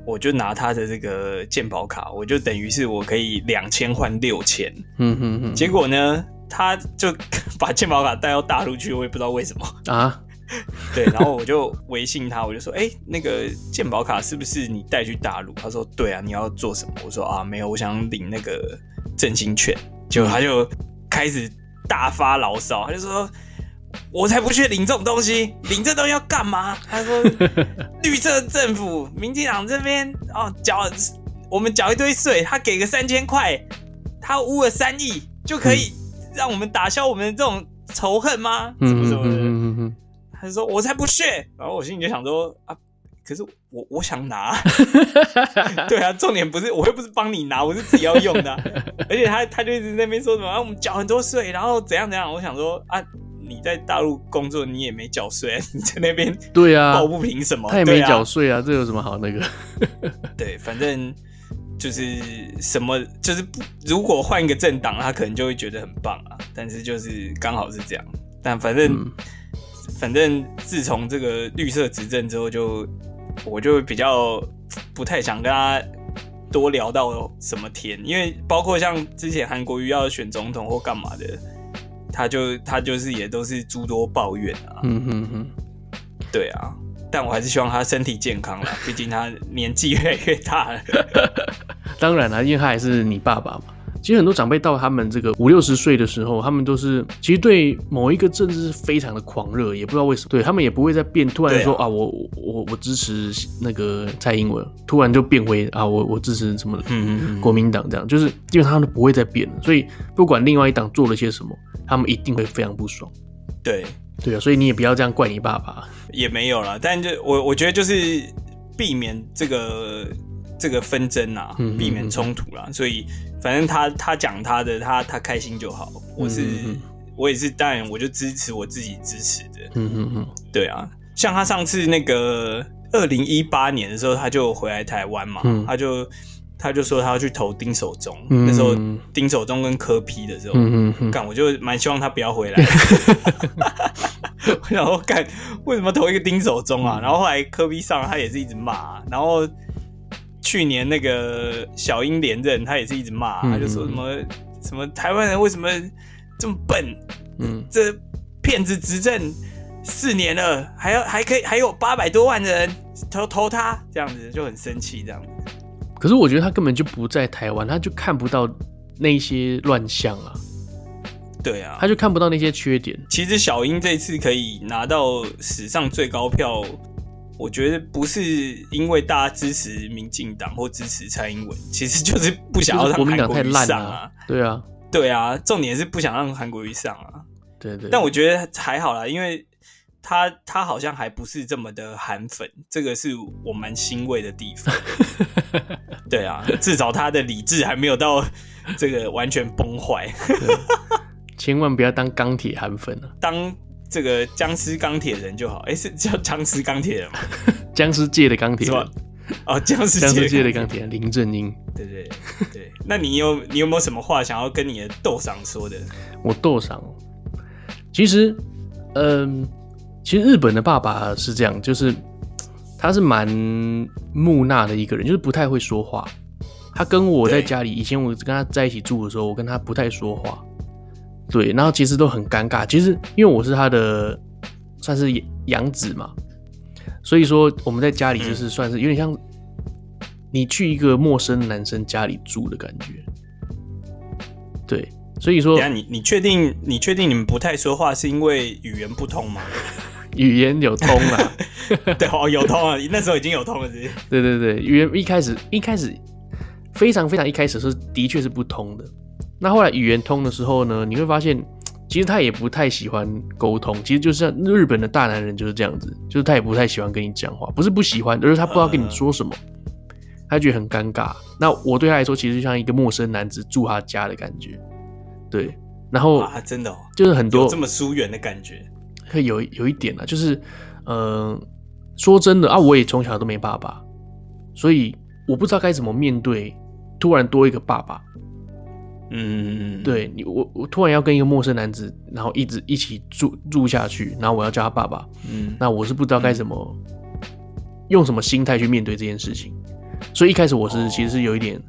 我就拿他的这个健保卡，我就等于是我可以两千换六千。嗯哼哼。结果呢，他就 把健保卡带到大陆去，我也不知道为什么啊。对，然后我就微信他，我就说，哎，那个健保卡是不是你带去大陆？他说，对啊，你要做什么？我说啊，没有，我想领那个振兴券。结果他就开始。大发牢骚，他就说：“我才不去领这种东西，领这东西要干嘛？”他说：“ 绿色政府，民进党这边哦，缴我们缴一堆税，他给个三千块，他污了三亿，就可以让我们打消我们的这种仇恨吗？什么什么的？”他就说：“我才不屑。”然后我心里就想说：“啊。”可是我我想拿，对啊，重点不是我又不是帮你拿，我是自己要用的，啊，而且他他就一直在那边说什么啊，我们缴很多税，然后怎样怎样，我想说啊，你在大陆工作你也没缴税，你在那边对啊，抱不平什么？他也没缴税啊，这有什么好那个？对，反正就是什么，就是不如果换一个政党，他可能就会觉得很棒啊，但是就是刚好是这样，但反正、嗯、反正自从这个绿色执政之后就。我就比较不太想跟他多聊到什么天，因为包括像之前韩国瑜要选总统或干嘛的，他就他就是也都是诸多抱怨啊。嗯哼哼，对啊，但我还是希望他身体健康啦，毕竟他年纪越来越大了。当然了，因为他还是你爸爸嘛。其实很多长辈到他们这个五六十岁的时候，他们都是其实对某一个政治是非常的狂热，也不知道为什么，对他们也不会再变，突然说啊，啊，我我我支持那个蔡英文，突然就变回啊，我我支持什么的，嗯嗯国民党这样，就是基本上他们都不会再变了。所以不管另外一党做了些什么，他们一定会非常不爽。对对啊，所以你也不要这样怪你爸爸，也没有啦，但就我我觉得就是避免这个。这个纷争啊，避免冲突啦，所以反正他他讲他的，他他开心就好。我是我也是，当然我就支持我自己支持的。嗯嗯嗯，对啊，像他上次那个二零一八年的时候，他就回来台湾嘛，他就他就说他要去投丁守中，那时候丁守中跟柯 P 的时候，干我就蛮希望他不要回来。然后干为什么投一个丁守中啊？然后后来柯 P 上他也是一直骂，然后。去年那个小英连任，他也是一直骂，他就说什么什么台湾人为什么这么笨？嗯，这骗子执政四年了，还要还可以还有八百多万人投投他，这样子就很生气这样子。可是我觉得他根本就不在台湾，他就看不到那些乱象啊。对啊，他就看不到那些缺点。其实小英这次可以拿到史上最高票。我觉得不是因为大家支持民进党或支持蔡英文，其实就是不想要让韩国瑜上啊。对啊，对啊，重点是不想让韩国瑜上啊。对对。但我觉得还好啦，因为他他好像还不是这么的韩粉，这个是我蛮欣慰的地方。对啊，至少他的理智还没有到 这个完全崩坏。千万不要当钢铁韩粉啊！当。这个僵尸钢铁人就好，哎，是叫僵尸钢铁人吗？僵尸界的钢铁人，哦，僵尸僵尸界的钢铁人林正英，对对对。那你有你有没有什么话想要跟你的豆赏说的？我豆赏，其实，嗯，其实日本的爸爸是这样，就是他是蛮木讷的一个人，就是不太会说话。他跟我在家里，以前我跟他在一起住的时候，我跟他不太说话。对，然后其实都很尴尬。其实因为我是他的算是养子嘛，所以说我们在家里就是算是有点像你去一个陌生男生家里住的感觉。对，所以说，你你确定你确定你们不太说话是因为语言不通吗？语言有通了，对哦，有通啊，那时候已经有通了，是不是？对对对，语言一开始一开始非常非常一开始是的确是不通的。那后来语言通的时候呢，你会发现，其实他也不太喜欢沟通。其实就是像日本的大男人就是这样子，就是他也不太喜欢跟你讲话，不是不喜欢，而是他不知道跟你说什么，他觉得很尴尬。那我对他来说，其实就像一个陌生男子住他家的感觉，对。然后啊，真的哦，就是很多这么疏远的感觉，会有有一点啊，就是嗯、呃，说真的啊，我也从小都没爸爸，所以我不知道该怎么面对突然多一个爸爸。嗯，对你，我我突然要跟一个陌生男子，然后一直一起住住下去，然后我要叫他爸爸，嗯，那我是不知道该怎么、嗯、用什么心态去面对这件事情，所以一开始我是、哦、其实是有一点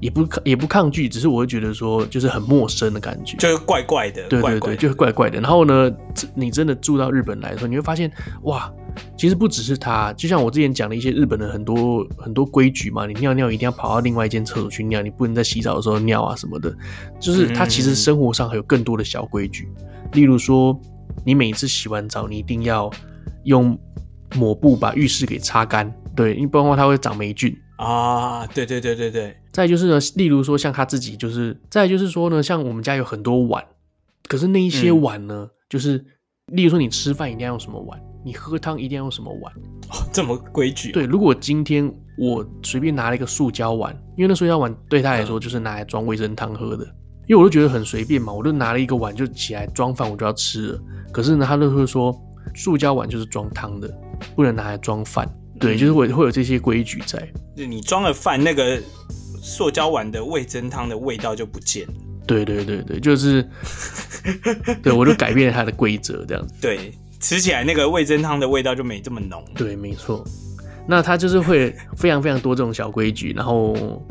也不也不抗拒，只是我会觉得说就是很陌生的感觉，就是怪怪的，对对对，就是怪怪的。然后呢，你真的住到日本来的时候，你会发现哇。其实不只是他，就像我之前讲的一些日本的很多很多规矩嘛，你尿尿一定要跑到另外一间厕所去尿，你不能在洗澡的时候尿啊什么的。就是他其实生活上还有更多的小规矩，例如说，你每次洗完澡，你一定要用抹布把浴室给擦干，对，因为不然的话它会长霉菌啊。对对对对对。再就是呢，例如说像他自己，就是再就是说呢，像我们家有很多碗，可是那一些碗呢，嗯、就是例如说你吃饭一定要用什么碗。你喝汤一定要用什么碗？哦，这么规矩？对，如果今天我随便拿了一个塑胶碗，因为那塑胶碗对他来说就是拿来装味生汤喝的，因为我就觉得很随便嘛，我就拿了一个碗就起来装饭，我就要吃了。可是呢，他就会说，塑胶碗就是装汤的，不能拿来装饭。对，就是会会有这些规矩在。就你装了饭，那个塑胶碗的味增汤的味道就不见了。对对对对，就是，对我就改变了它的规则，这样子。对。吃起来那个味增汤的味道就没这么浓。对，没错。那他就是会 非常非常多这种小规矩，然后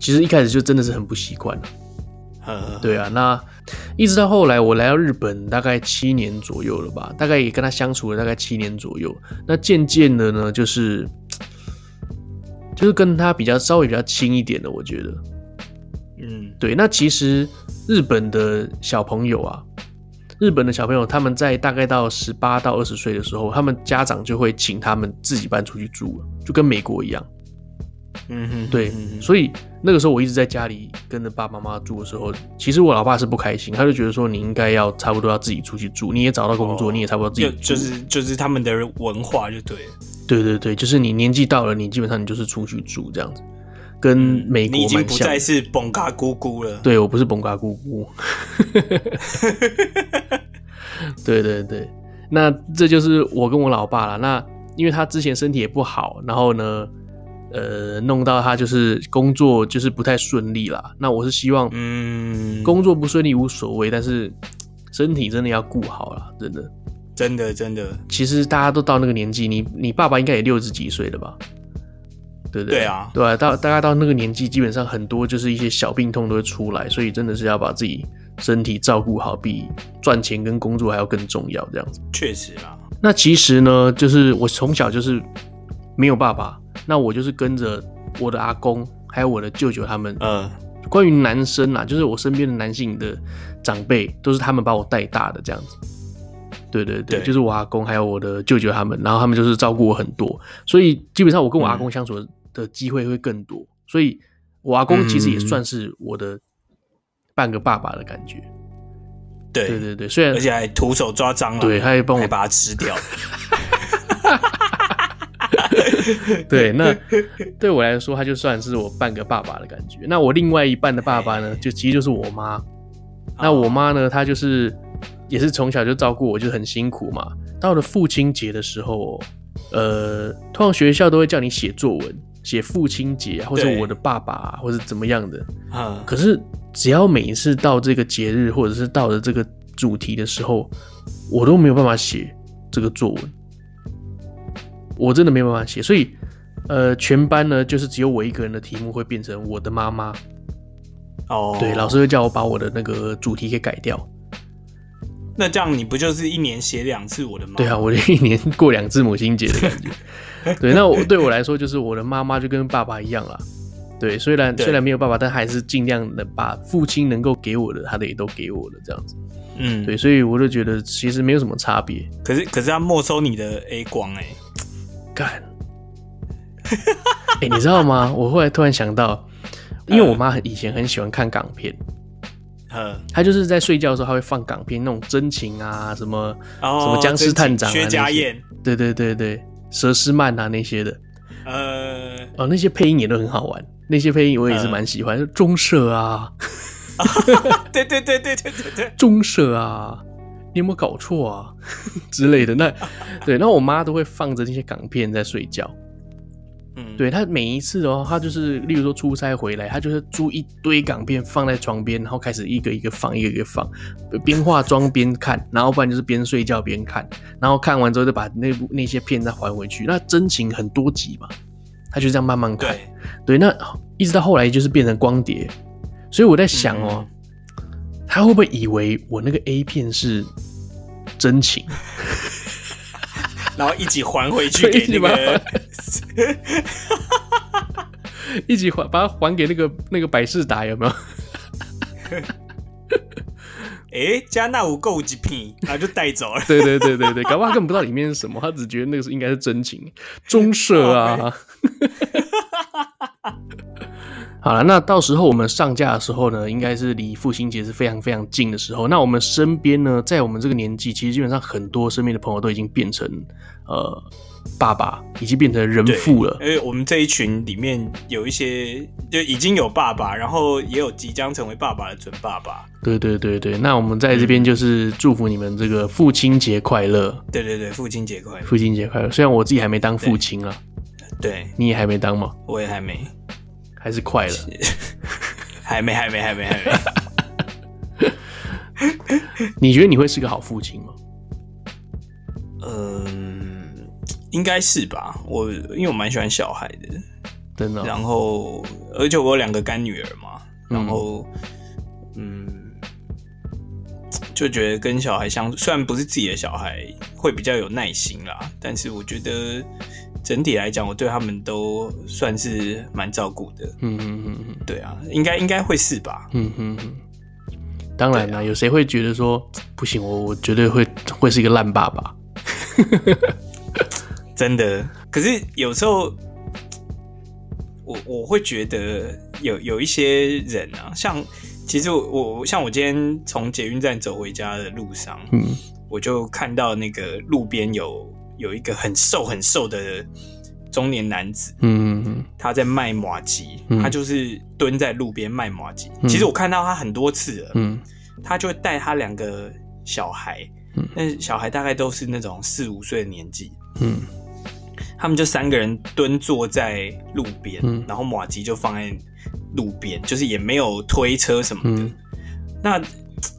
其实一开始就真的是很不习惯。对啊，那一直到后来我来到日本大概七年左右了吧，大概也跟他相处了大概七年左右。那渐渐的呢，就是就是跟他比较稍微比较亲一点的，我觉得。嗯，对。那其实日本的小朋友啊。日本的小朋友，他们在大概到十八到二十岁的时候，他们家长就会请他们自己搬出去住了，就跟美国一样。嗯哼，对，所以那个时候我一直在家里跟着爸爸妈妈住的时候，其实我老爸是不开心，他就觉得说你应该要差不多要自己出去住，你也找到工作，哦、你也差不多自己住，就是就是他们的文化就对了。对对对，就是你年纪到了，你基本上你就是出去住这样子。跟美国已经不再是崩嘎姑姑了。对，我不是崩嘎姑姑。对对对，那这就是我跟我老爸了。那因为他之前身体也不好，然后呢，呃，弄到他就是工作就是不太顺利啦。那我是希望，嗯，工作不顺利无所谓，但是身体真的要顾好了，真的，真的真的。其实大家都到那个年纪，你你爸爸应该也六十几岁了吧？对对，对啊，对啊，到大概到那个年纪，基本上很多就是一些小病痛都会出来，所以真的是要把自己身体照顾好，比赚钱跟工作还要更重要。这样子，确实啊。那其实呢，就是我从小就是没有爸爸，那我就是跟着我的阿公还有我的舅舅他们。嗯，关于男生啊，就是我身边的男性的长辈，都是他们把我带大的这样子。对对对，就是我阿公还有我的舅舅他们，然后他们就是照顾我很多，所以基本上我跟我阿公相处的机会会更多，所以我阿公其实也算是我的半个爸爸的感觉。对对对对，虽然而且还徒手抓蟑螂，对，他还帮我把它吃掉。对，那对我来说，他就算是我半个爸爸的感觉。那我另外一半的爸爸呢，就其实就是我妈。那我妈呢，她就是也是从小就照顾我，就很辛苦嘛。到了父亲节的时候，呃，通常学校都会叫你写作文，写父亲节，或者我的爸爸，啊或者怎么样的。啊，可是只要每一次到这个节日，或者是到了这个主题的时候，我都没有办法写这个作文。我真的没有办法写，所以，呃，全班呢，就是只有我一个人的题目会变成我的妈妈。哦，对，老师会叫我把我的那个主题给改掉。那这样你不就是一年写两次我的妈妈？对啊，我就一年过两次母亲节的感觉。对，那我对我来说就是我的妈妈就跟爸爸一样啦。对，虽然虽然没有爸爸，但还是尽量的把父亲能够给我的，他的也都给我了，这样子。嗯，对，所以我就觉得其实没有什么差别。可是可是他没收你的 A 光哎。干，哎、欸，你知道吗？我后来突然想到，因为我妈以前很喜欢看港片，呃，她就是在睡觉的时候，他会放港片，那种真情啊，什么、哦、什么僵尸探长啊，薛家燕，对对对对，佘诗曼啊那些的，呃，哦，那些配音也都很好玩，那些配音我也是蛮喜欢，呃、中社啊，对对对对对对对，中社啊。你有没有搞错啊？之类的？那对，那我妈都会放着那些港片在睡觉。嗯，对，他每一次哦，他就是，例如说出差回来，他就是租一堆港片放在床边，然后开始一个一个放，一个一个放，边化妆边看，然后不然就是边睡觉边看，然后看完之后就把那部那些片再还回去。那真情很多集嘛，他就这样慢慢看。对，对，那一直到后来就是变成光碟，所以我在想哦。嗯他会不会以为我那个 A 片是真情，然后一起还回去给那个，一起还把它还给那个那个百事达有没有？哎、欸，加纳五够几片，然后就带走了。对对对对对，搞不好他根本不知道里面是什么，他只觉得那个是应该是真情，中色啊。好了，那到时候我们上架的时候呢，应该是离父亲节是非常非常近的时候。那我们身边呢，在我们这个年纪，其实基本上很多身边的朋友都已经变成呃爸爸，已经变成人父了。因为我们这一群里面有一些就已经有爸爸，然后也有即将成为爸爸的准爸爸。对对对对，那我们在这边就是祝福你们这个父亲节快乐。对对对，父亲节快乐，父亲节快乐。虽然我自己还没当父亲啊，对，你也还没当吗？我也还没。还是快了，还没，还没，还没，还没。你觉得你会是个好父亲吗？嗯，应该是吧。我因为我蛮喜欢小孩的，真的。然后，而且我有两个干女儿嘛，然后，嗯，就觉得跟小孩相处，虽然不是自己的小孩，会比较有耐心啦，但是我觉得。整体来讲，我对他们都算是蛮照顾的。嗯嗯嗯嗯，对啊，应该应该会是吧。嗯嗯嗯，当然啦，啊、有谁会觉得说不行？我我绝对会会是一个烂爸爸。真的，可是有时候我我会觉得有有一些人啊，像其实我我像我今天从捷运站走回家的路上，嗯，我就看到那个路边有。有一个很瘦很瘦的中年男子，嗯嗯，他在卖麻糬，他就是蹲在路边卖麻糬。其实我看到他很多次了，嗯，他就会带他两个小孩，嗯，那小孩大概都是那种四五岁的年纪，嗯，他们就三个人蹲坐在路边，嗯，然后麻吉就放在路边，就是也没有推车什么的。那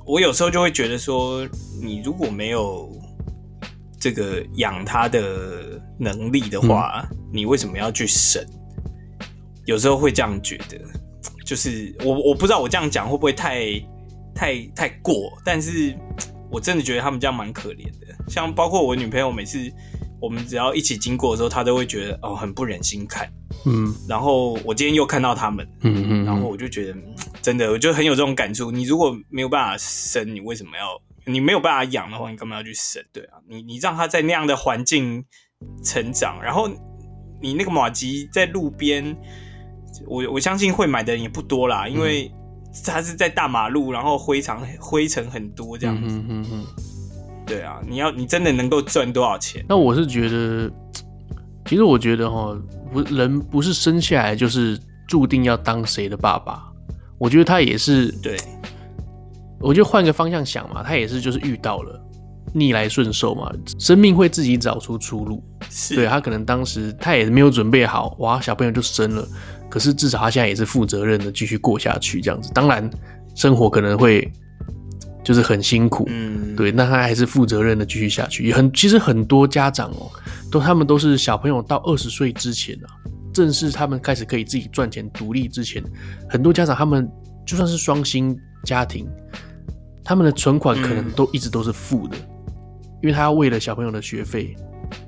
我有时候就会觉得说，你如果没有。这个养他的能力的话，嗯、你为什么要去省？有时候会这样觉得，就是我我不知道我这样讲会不会太太太过，但是我真的觉得他们这样蛮可怜的。像包括我女朋友，每次我们只要一起经过的时候，她都会觉得哦很不忍心看。嗯，然后我今天又看到他们，嗯嗯，然后我就觉得真的，我就很有这种感触。你如果没有办法生，你为什么要你没有办法养的话，你干嘛要去生？对啊，你你让他在那样的环境成长，然后你那个马吉在路边，我我相信会买的人也不多啦，因为他是在大马路，然后灰尘灰尘很多这样子。嗯嗯嗯。对啊，你要你真的能够赚多少钱？那我是觉得，其实我觉得哈，不人不是生下来就是注定要当谁的爸爸。我觉得他也是对，我就换个方向想嘛，他也是就是遇到了逆来顺受嘛，生命会自己找出出路。是对他可能当时他也没有准备好，哇，小朋友就生了，可是至少他现在也是负责任的继续过下去这样子。当然，生活可能会。就是很辛苦，嗯，对，那他还是负责任的继续下去。也很，其实很多家长哦，都他们都是小朋友到二十岁之前啊，正是他们开始可以自己赚钱独立之前，很多家长他们就算是双薪家庭，他们的存款可能都一直都是负的，因为他要为了小朋友的学费，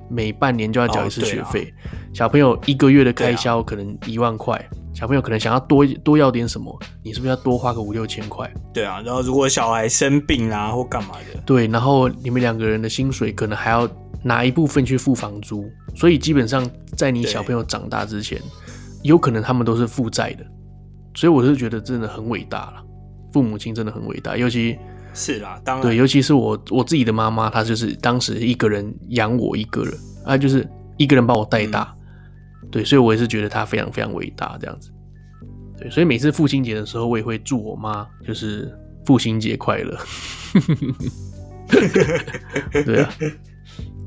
每半年就要缴一次学费，小朋友一个月的开销可能一万块。小朋友可能想要多多要点什么，你是不是要多花个五六千块？对啊，然后如果小孩生病啊或干嘛的，对，然后你们两个人的薪水可能还要拿一部分去付房租，所以基本上在你小朋友长大之前，有可能他们都是负债的，所以我是觉得真的很伟大了，父母亲真的很伟大，尤其是啦，当然对，尤其是我我自己的妈妈，她就是当时一个人养我一个人，啊，就是一个人把我带大。嗯对，所以我也是觉得她非常非常伟大，这样子。对，所以每次父亲节的时候，我也会祝我妈就是父亲节快乐。对啊，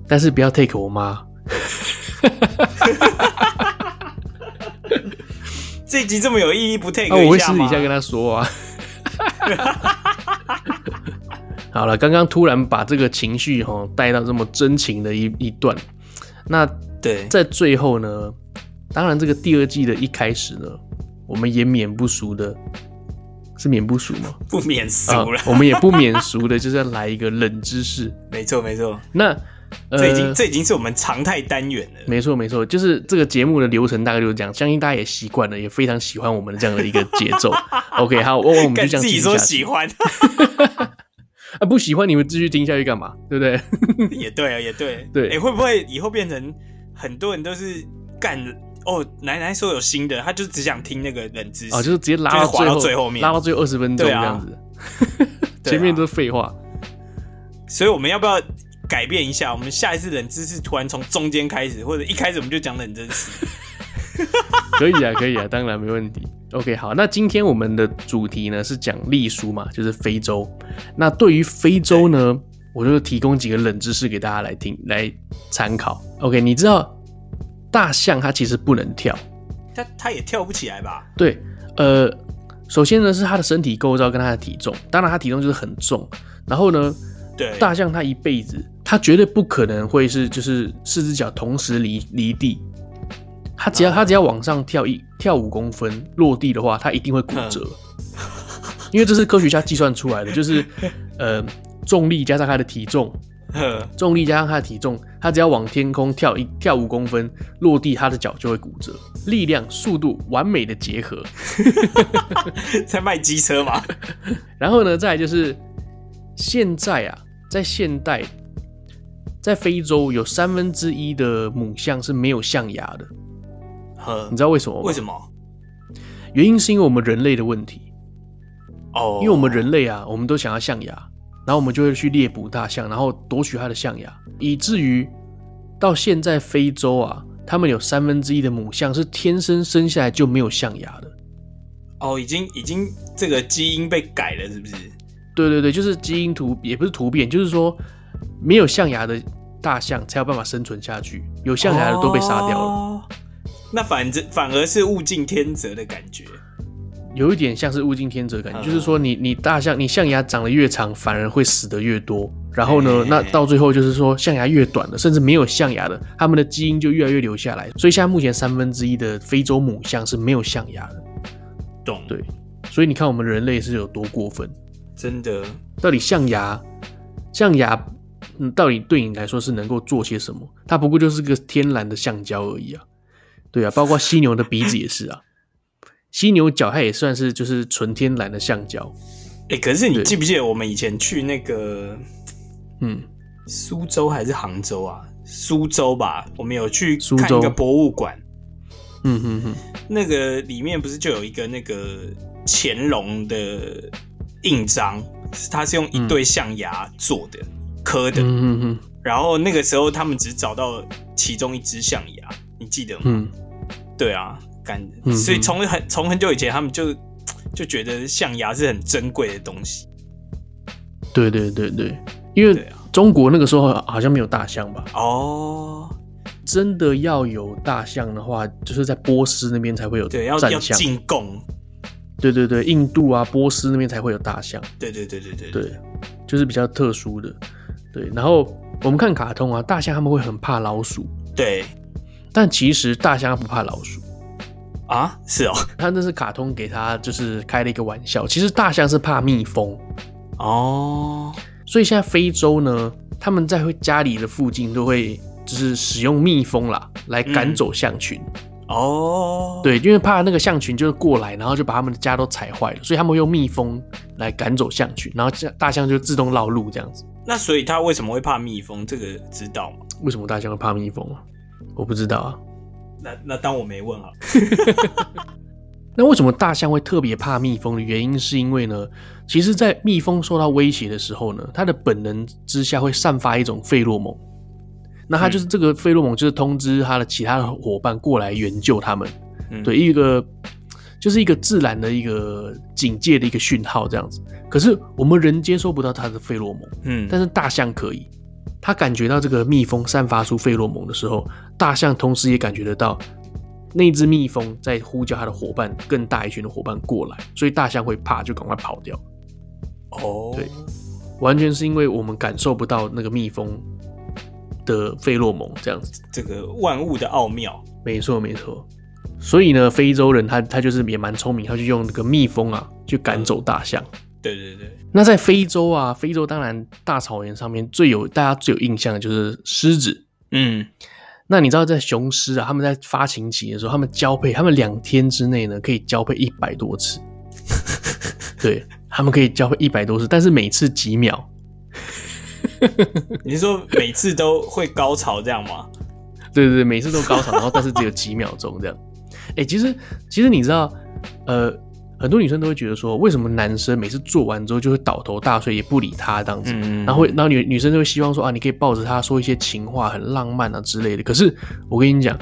但是不要 take 我妈。这集这么有意义，不 take 啊？我会私底下跟他说啊。好了，刚刚突然把这个情绪哈带到这么真情的一一段，那对，在最后呢？当然，这个第二季的一开始呢，我们也免不俗的，是免不俗吗？不免俗了，啊，我们也不免俗的，就是要来一个冷知识。没错，没错。那呃，这已经这已经是我们常态单元了。没错，没错，就是这个节目的流程大概就是这样，相信大家也习惯了，也非常喜欢我们的这样的一个节奏。OK，好，我我们就这样继续下去。自己说喜欢 啊，不喜欢你们继续听下去干嘛？对不对？也对啊，也对。对，哎、欸，会不会以后变成很多人都是干？哦，奶奶说有新的，他就只想听那个冷知识，哦，就是直接拉到最后，到最后面，拉到最后二十分钟这样子，啊、前面都是废话。所以我们要不要改变一下？我们下一次冷知识突然从中间开始，或者一开始我们就讲冷知识？可以啊，可以啊，当然没问题。OK，好，那今天我们的主题呢是讲隶书嘛，就是非洲。那对于非洲呢，我就提供几个冷知识给大家来听，来参考。OK，你知道？大象它其实不能跳，它它也跳不起来吧？对，呃，首先呢是它的身体构造跟它的体重，当然它体重就是很重。然后呢，对，大象它一辈子它绝对不可能会是就是四只脚同时离离地，他只要它只要往上跳一跳五公分落地的话，他一定会骨折，因为这是科学家计算出来的，就是呃重力加上他的体重。重力加上他的体重，他只要往天空跳一跳五公分，落地他的脚就会骨折。力量、速度完美的结合，在卖机车嘛？然后呢，再来就是现在啊，在现代，在非洲有三分之一的母象是没有象牙的。呵，你知道为什么吗？为什么？原因是因为我们人类的问题。哦，因为我们人类啊，我们都想要象牙。然后我们就会去猎捕大象，然后夺取它的象牙，以至于到现在非洲啊，他们有三分之一的母象是天生生下来就没有象牙的。哦，已经已经这个基因被改了，是不是？对对对，就是基因突也不是突变，就是说没有象牙的大象才有办法生存下去，有象牙的都被杀掉了。哦，那反正反而是物竞天择的感觉。有一点像是物竞天择的感觉，就是说你你大象你象牙长得越长，反而会死得越多。然后呢，那到最后就是说象牙越短的，甚至没有象牙的，他们的基因就越来越留下来。所以现在目前三分之一的非洲母象是没有象牙的。懂。对，所以你看我们人类是有多过分，真的。到底象牙象牙嗯，到底对你来说是能够做些什么？它不过就是个天然的橡胶而已啊。对啊，包括犀牛的鼻子也是啊。犀牛角它也算是就是纯天然的橡胶，哎、欸，可是你记不记得我们以前去那个，嗯，苏州还是杭州啊？苏州吧，我们有去看一个博物馆。嗯哼哼，那个里面不是就有一个那个乾隆的印章，它是用一对象牙做的，刻的。嗯哼哼。然后那个时候他们只找到其中一只象牙，你记得吗？嗯，对啊，感，所以从很从很久以前，他们就就觉得象牙是很珍贵的东西。对对对对，因为中国那个时候好像没有大象吧？哦。真的要有大象的话，就是在波斯那边才会有对，要要进贡。对对对，印度啊，波斯那边才会有大象。对对对对对对，对，就是比较特殊的。对，然后我们看卡通啊，大象他们会很怕老鼠。对，但其实大象它不怕老鼠啊？是哦，他那是卡通给他就是开了一个玩笑。其实大象是怕蜜蜂哦，所以现在非洲呢，他们在会家里的附近都会。就是使用蜜蜂啦，来赶走象群。哦、嗯，对，因为怕那个象群就是过来，然后就把他们的家都踩坏了，所以他们会用蜜蜂来赶走象群，然后大象就自动绕路这样子。那所以他为什么会怕蜜蜂？这个知道吗？为什么大象会怕蜜蜂啊？我不知道啊。那那当我没问啊。那为什么大象会特别怕蜜蜂的原因，是因为呢？其实，在蜜蜂受到威胁的时候呢，它的本能之下会散发一种费洛蒙。那它就是这个费洛蒙，就是通知它的其他的伙伴过来援救他们，嗯、对，一个就是一个自然的一个警戒的一个讯号这样子。可是我们人接收不到它的费洛蒙，嗯，但是大象可以，它感觉到这个蜜蜂散发出费洛蒙的时候，大象同时也感觉得到那只蜜蜂在呼叫它的伙伴，更大一群的伙伴过来，所以大象会怕，就赶快跑掉。哦，对，完全是因为我们感受不到那个蜜蜂的费洛蒙这样子，这个万物的奥妙，没错没错。所以呢，非洲人他他就是也蛮聪明，他就用那个蜜蜂啊，去赶走大象。对对对。那在非洲啊，非洲当然大草原上面最有大家最有印象的就是狮子。嗯。那你知道在雄狮啊，他们在发情期的时候，他们交配，他们两天之内呢可以交配一百多次。对，他们可以交配一百多次，但是每次几秒。你是说每次都会高潮这样吗？对对对，每次都高潮，然后但是只有几秒钟这样。哎、欸，其实其实你知道，呃，很多女生都会觉得说，为什么男生每次做完之后就会倒头大睡，也不理他这样子，嗯、然后然后女女生就会希望说啊，你可以抱着他说一些情话，很浪漫啊之类的。可是我跟你讲。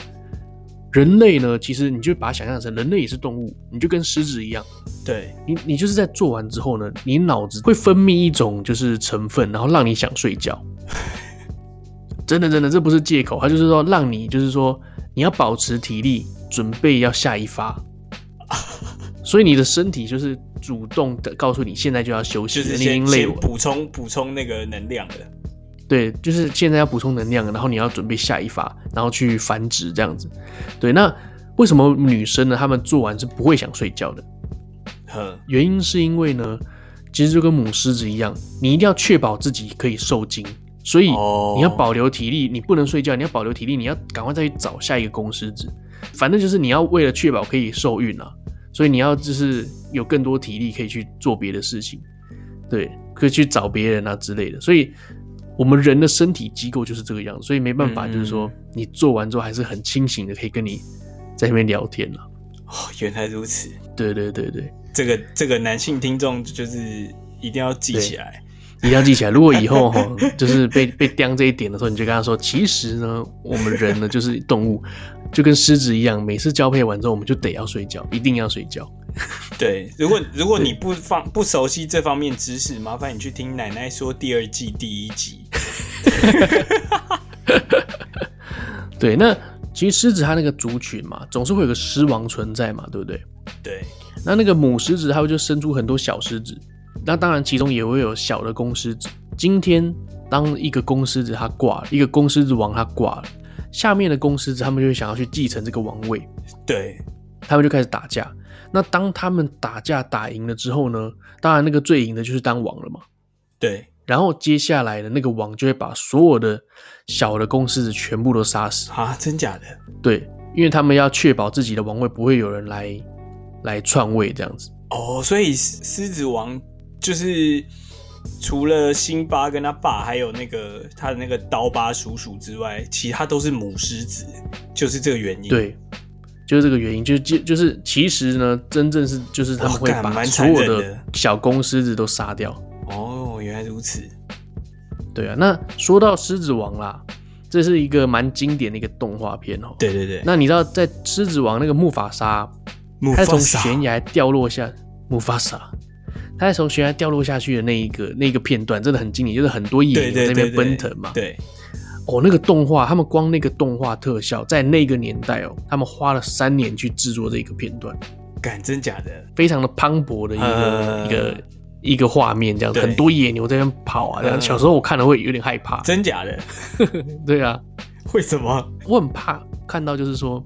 人类呢，其实你就把它想象成人类也是动物，你就跟狮子一样。对，你，你就是在做完之后呢，你脑子会分泌一种就是成分，然后让你想睡觉。真的，真的，这不是借口，它就是说让你就是说你要保持体力，准备要下一发。所以你的身体就是主动的告诉你，现在就要休息，就是你已经累了，补充补充那个能量了。对，就是现在要补充能量，然后你要准备下一发，然后去繁殖这样子。对，那为什么女生呢？她们做完是不会想睡觉的？呵原因是因为呢，其实就跟母狮子一样，你一定要确保自己可以受精，所以你要保留体力，你不能睡觉，你要保留体力，你要赶快再去找下一个公狮子。反正就是你要为了确保可以受孕啊，所以你要就是有更多体力可以去做别的事情，对，可以去找别人啊之类的，所以。我们人的身体机构就是这个样子，所以没办法，就是说你做完之后还是很清醒的，可以跟你在那边聊天了。哦，原来如此。对对对对，这个这个男性听众就是一定要记起来，一定要记起来。如果以后哈，就是被被刁这一点的时候，你就跟他说，其实呢，我们人呢就是动物，就跟狮子一样，每次交配完之后，我们就得要睡觉，一定要睡觉。对，如果如果你不放不熟悉这方面知识，麻烦你去听奶奶说第二季第一集。对，那其实狮子它那个族群嘛，总是会有个狮王存在嘛，对不对？对。那那个母狮子它会就生出很多小狮子，那当然其中也会有小的公狮子。今天当一个公狮子它挂了，一个公狮子王它挂了，下面的公狮子他们就会想要去继承这个王位，对，他们就开始打架。那当他们打架打赢了之后呢，当然那个最赢的就是当王了嘛，对。然后接下来的那个王就会把所有的小的公狮子全部都杀死啊！真假的？对，因为他们要确保自己的王位不会有人来来篡位这样子。哦，所以狮子王就是除了辛巴跟他爸，还有那个他的那个刀疤叔叔之外，其他都是母狮子，就是这个原因。对，就是这个原因，就就就是其实呢，真正是就是他们会把所有的小公狮子都杀掉。哦，原来如此。对啊，那说到狮子王啦，这是一个蛮经典的一个动画片哦。对对对。那你知道在狮子王那个木法沙，他从悬崖掉落下，木法沙。他在从悬崖掉落下去的那一个那一个片段真的很经典，就是很多野牛在那边奔腾嘛。对，哦，那个动画，他们光那个动画特效，在那个年代哦，他们花了三年去制作这个片段。敢真假的？非常的磅礴的一个、呃、一个一个画面，这样子，很多野牛在那边跑啊。这样，小时候我看了会有点害怕。真假的？对啊。为什么？我很怕看到，就是说。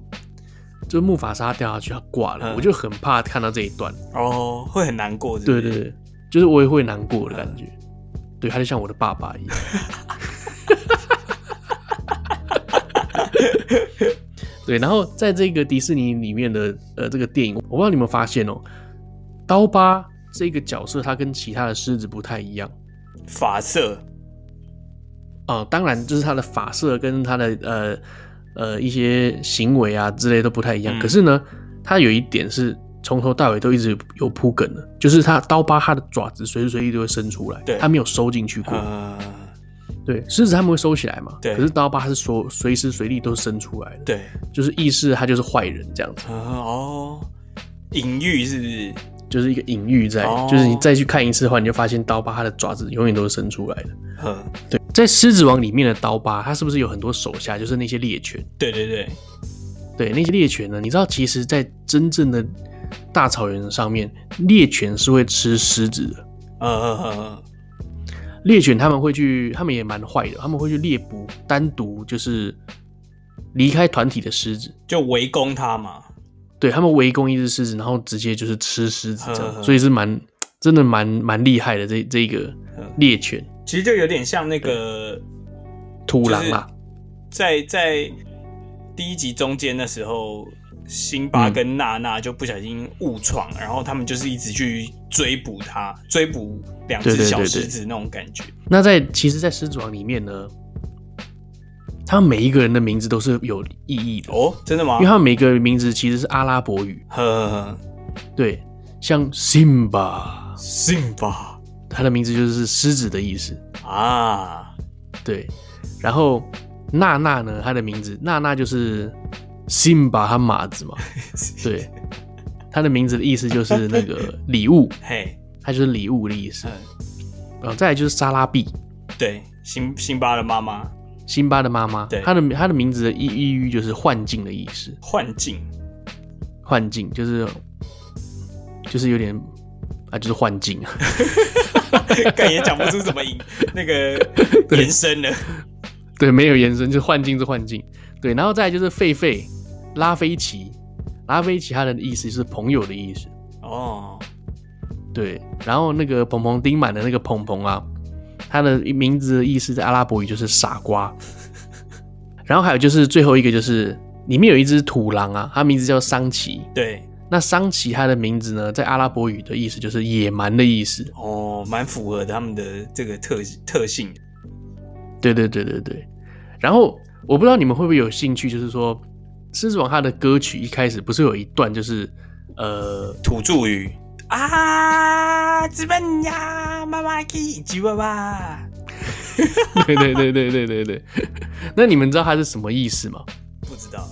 就是木法沙掉下去，他挂了，嗯，我就很怕看到这一段哦，会很难过是不是？对对对，就是我也会难过的感觉，嗯、对，他就像我的爸爸一样。对，然后在这个迪士尼里面的呃这个电影，我不知道你们发现哦，刀疤这个角色他跟其他的狮子不太一样，发色，哦、呃，当然就是他的发色跟他的呃。呃，一些行为啊之类都不太一样。嗯、可是呢，它有一点是从头到尾都一直有铺梗的，就是它刀疤它的爪子随时随地都会伸出来，它没有收进去过。呃、对，狮子他们会收起来嘛？对。可是刀疤它是说随时随地都伸出来的。对，就是意思他就是坏人这样子。呃、哦，隐喻是不是？就是一个隐喻在、哦，就是你再去看一次的话，你就发现刀疤它的爪子永远都是伸出来的。嗯，对。在《狮子王》里面的刀疤，它是不是有很多手下？就是那些猎犬。对对对，对那些猎犬呢？你知道，其实，在真正的大草原上面，猎犬是会吃狮子的。嗯嗯嗯嗯。猎犬他们会去，他们也蛮坏的，他们会去猎捕单独就是离开团体的狮子，就围攻它嘛。对，他们围攻一只狮子，然后直接就是吃狮子这样，呵呵所以是蛮真的蛮蛮厉害的这这个猎犬。其实就有点像那个土狼啊，在在第一集中间的时候，辛巴跟娜娜就不小心误闯，然后他们就是一直去追捕他，追捕两只小狮子那种感觉。那在其实，在狮子王里面呢，他们每一个人的名字都是有意义的哦，真的吗？因为他们每个名字其实是阿拉伯语，呵呵呵，对，像辛巴，辛巴。他的名字就是狮子的意思啊，对。然后娜娜呢，他的名字娜娜就是辛巴他马子嘛，对。他的名字的意思就是那个礼物，嘿，他就是礼物的意思。然后再来就是莎拉碧，对，辛辛巴的妈妈，辛巴的妈妈，对。他的他的名字的意意喻就是幻境的意思，幻境，幻境就是就是有点啊，就是幻境。啊。但也讲不出什么 那个延伸了，对，对，没有延伸，就是幻境是幻境，对，然后再来就是狒狒拉菲奇，拉菲奇他的意思是朋友的意思。哦，对，然后那个蓬蓬丁满的那个蓬蓬啊，他的名字的意思在阿拉伯语就是傻瓜，然后还有就是最后一个就是里面有一只土狼啊，它名字叫桑奇，对。那桑奇他的名字呢，在阿拉伯语的意思就是野蛮的意思哦，蛮符合他们的这个特特性。对对对对对。然后我不知道你们会不会有兴趣，就是说《狮子王》他的歌曲一开始不是有一段就是呃土著语啊，资本呀，妈妈给吉娃娃。对对对对对对对。那你们知道它是什么意思吗？不知道。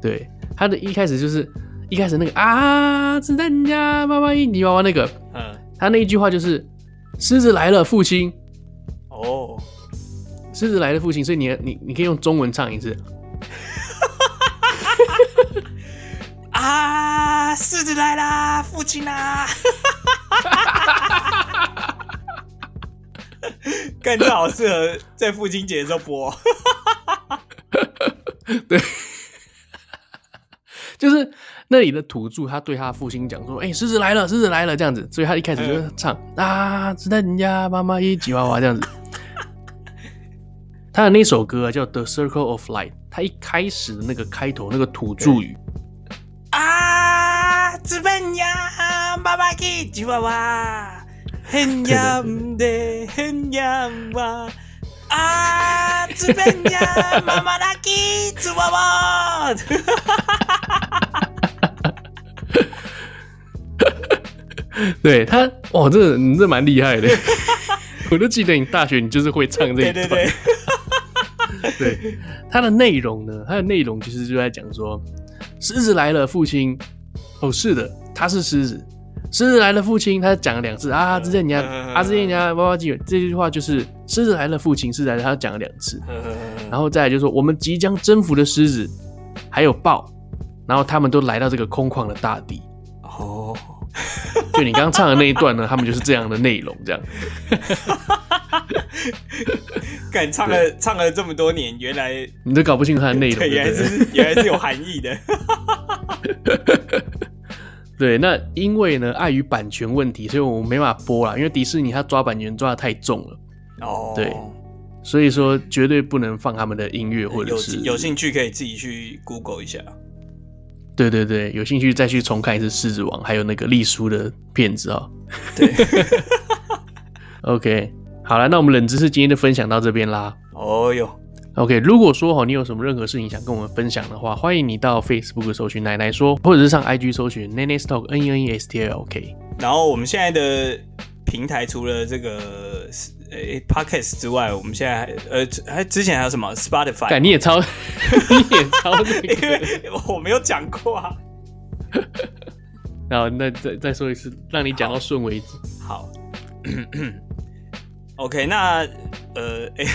对，他的一开始就是。一开始那个啊，子弹呀，妈妈一泥娃娃那个，嗯，他那一句话就是“狮子来了，父亲”。哦，狮子来了，父亲，所以你你你可以用中文唱一次。啊，狮子来啦，父亲啊！感觉好适合在父亲节的时候播。对，就是。那里的土著，他对他父亲讲说：“哎、欸，狮子来了，狮子来了。”这样子，所以他一开始就唱、嗯、啊，子弹人家妈妈一吉娃娃这样子。他的那首歌叫《The Circle of Light》，他一开始的那个开头那个土著语啊，子弹呀，妈妈一吉娃娃，很呀唔得，很呀哇啊！这边呀，妈妈拉基，猪娃娃。对他，哇，这个你这蛮厉害的。我都记得你大学你就是会唱这一段。对对对。对，它的内容呢，它的内容其实就在讲说，狮子来了，父亲。哦，是的，他是狮子。狮子来了，父亲。他讲了两次啊，之前你要啊，之前你要娃娃机。这句话就是狮子来了，父亲。狮子来了，他讲了两次。然后再来就是说，我们即将征服的狮子，还有豹，然后他们都来到这个空旷的大地。哦。就你刚刚唱的那一段呢，他们就是这样的内容，这样。敢唱了唱了这么多年，原来你都搞不清楚它的内容对，原来是原来是有含义的。对，那因为呢，碍于版权问题，所以我们没办法播啦。因为迪士尼它抓版权抓的太重了。哦，对，所以说绝对不能放他们的音乐，或者是有，有兴趣可以自己去 Google 一下。对对对，有兴趣再去重看一次《狮子王》，还有那个丽叔的片子啊、喔。对，OK，好了，那我们冷知识今天就分享到这边啦。哦哟，OK，如果说哈你有什么任何事情想跟我们分享的话，欢迎你到 Facebook 搜寻奶奶说，或者是上 IG 搜寻 Nenestalk N E N E S T L K。然后我们现在的平台除了这个。诶、欸、Podcast 之外，我们现在还呃还之前还有什么 Spotify？你也超，你也超我没有讲过啊。然后那再再说一次，让你讲到顺为止。好，好，OK，那呃，欸、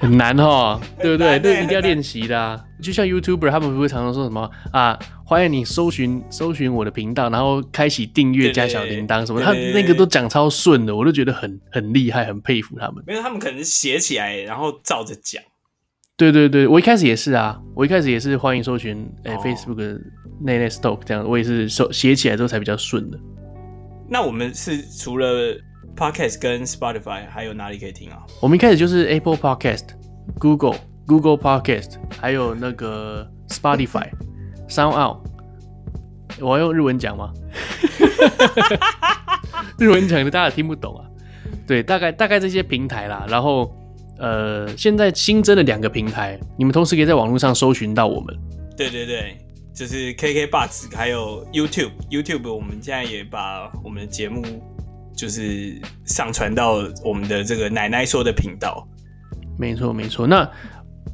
很难哈，对不对？这一定要练习的啊。就像 YouTuber 他们不会常常说什么啊？欢迎你搜寻搜寻我的频道，然后开启订阅加小铃铛什么，他那个都讲超顺的，我都觉得很很厉害，很佩服他们。没有，他们可能写起来，然后照着讲。对对对，我一开始也是啊，我一开始也是欢迎搜寻哎、欸 oh. Facebook 的 Nenestalk 这样，我也是手写起来之后才比较顺的。那我们是除了 Podcast 跟 Spotify 还有哪里可以听啊？我们一开始就是 Apple Podcast、Google Google Podcast，还有那个 Spotify。Sound out，我要用日文讲吗？日文讲的大家也听不懂啊。对，大概大概这些平台啦，然后呃，现在新增了两个平台，你们同时可以在网络上搜寻到我们。对对对，就是 KKBOX 还有 YouTube。YouTube 我们现在也把我们的节目就是上传到我们的这个奶奶说的频道。没错没错，那。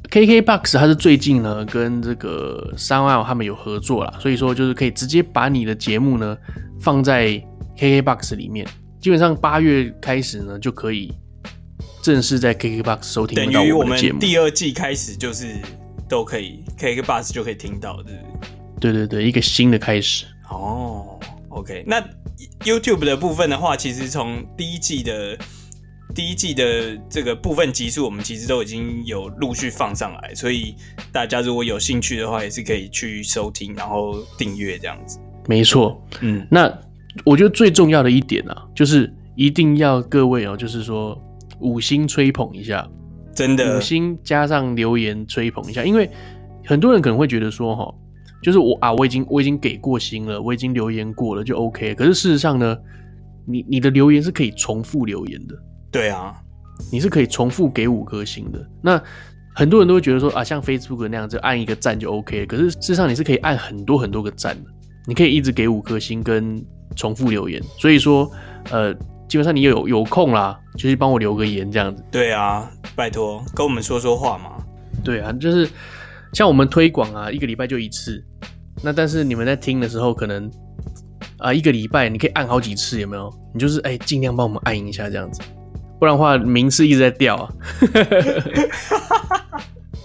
KKBOX 它是最近呢跟这个 SoundOn 他们有合作啦，所以说就是可以直接把你的节目呢放在 KKBOX 里面，基本上八月开始呢就可以正式在 KKBOX 收听到我们的节目。第二季开始就是都可以 KKBOX 就可以听到，对对对对，一个新的开始。哦，OK，那 YouTube 的部分的话，其实从第一季的。第一季的这个部分集数，我们其实都已经有陆续放上来，所以大家如果有兴趣的话，也是可以去收听，然后订阅这样子。没错，嗯，那我觉得最重要的一点啊，就是一定要各位哦，就是说五星吹捧一下，真的，五星加上留言吹捧一下，因为很多人可能会觉得说哈，就是我啊，我已经我已经给过星了，我已经留言过了就 OK，可是事实上呢，你你的留言是可以重复留言的。对啊，你是可以重复给五颗星的。那很多人都会觉得说啊，像 Facebook 那样子按一个赞就 OK 了。可是事实上你是可以按很多很多个赞的，你可以一直给五颗星跟重复留言。所以说，呃，基本上你有有空啦，就去帮我留个言这样子。对啊，拜托跟我们说说话嘛。对啊，就是像我们推广啊，一个礼拜就一次。那但是你们在听的时候，可能啊、呃、一个礼拜你可以按好几次，有没有？你就是哎，尽量帮我们按一下这样子。不然的话，名次一直在掉啊！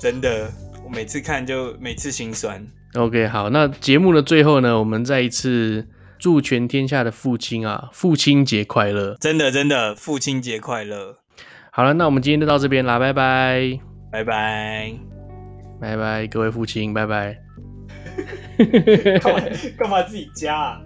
真的，我每次看就每次心酸。OK，好，那节目的最后呢，我们再一次祝全天下的父亲啊，父亲节快乐！真的，真的，父亲节快乐！好了，那我们今天就到这边啦，拜拜，拜拜，拜拜，各位父亲，拜拜。干嘛干嘛自己加啊？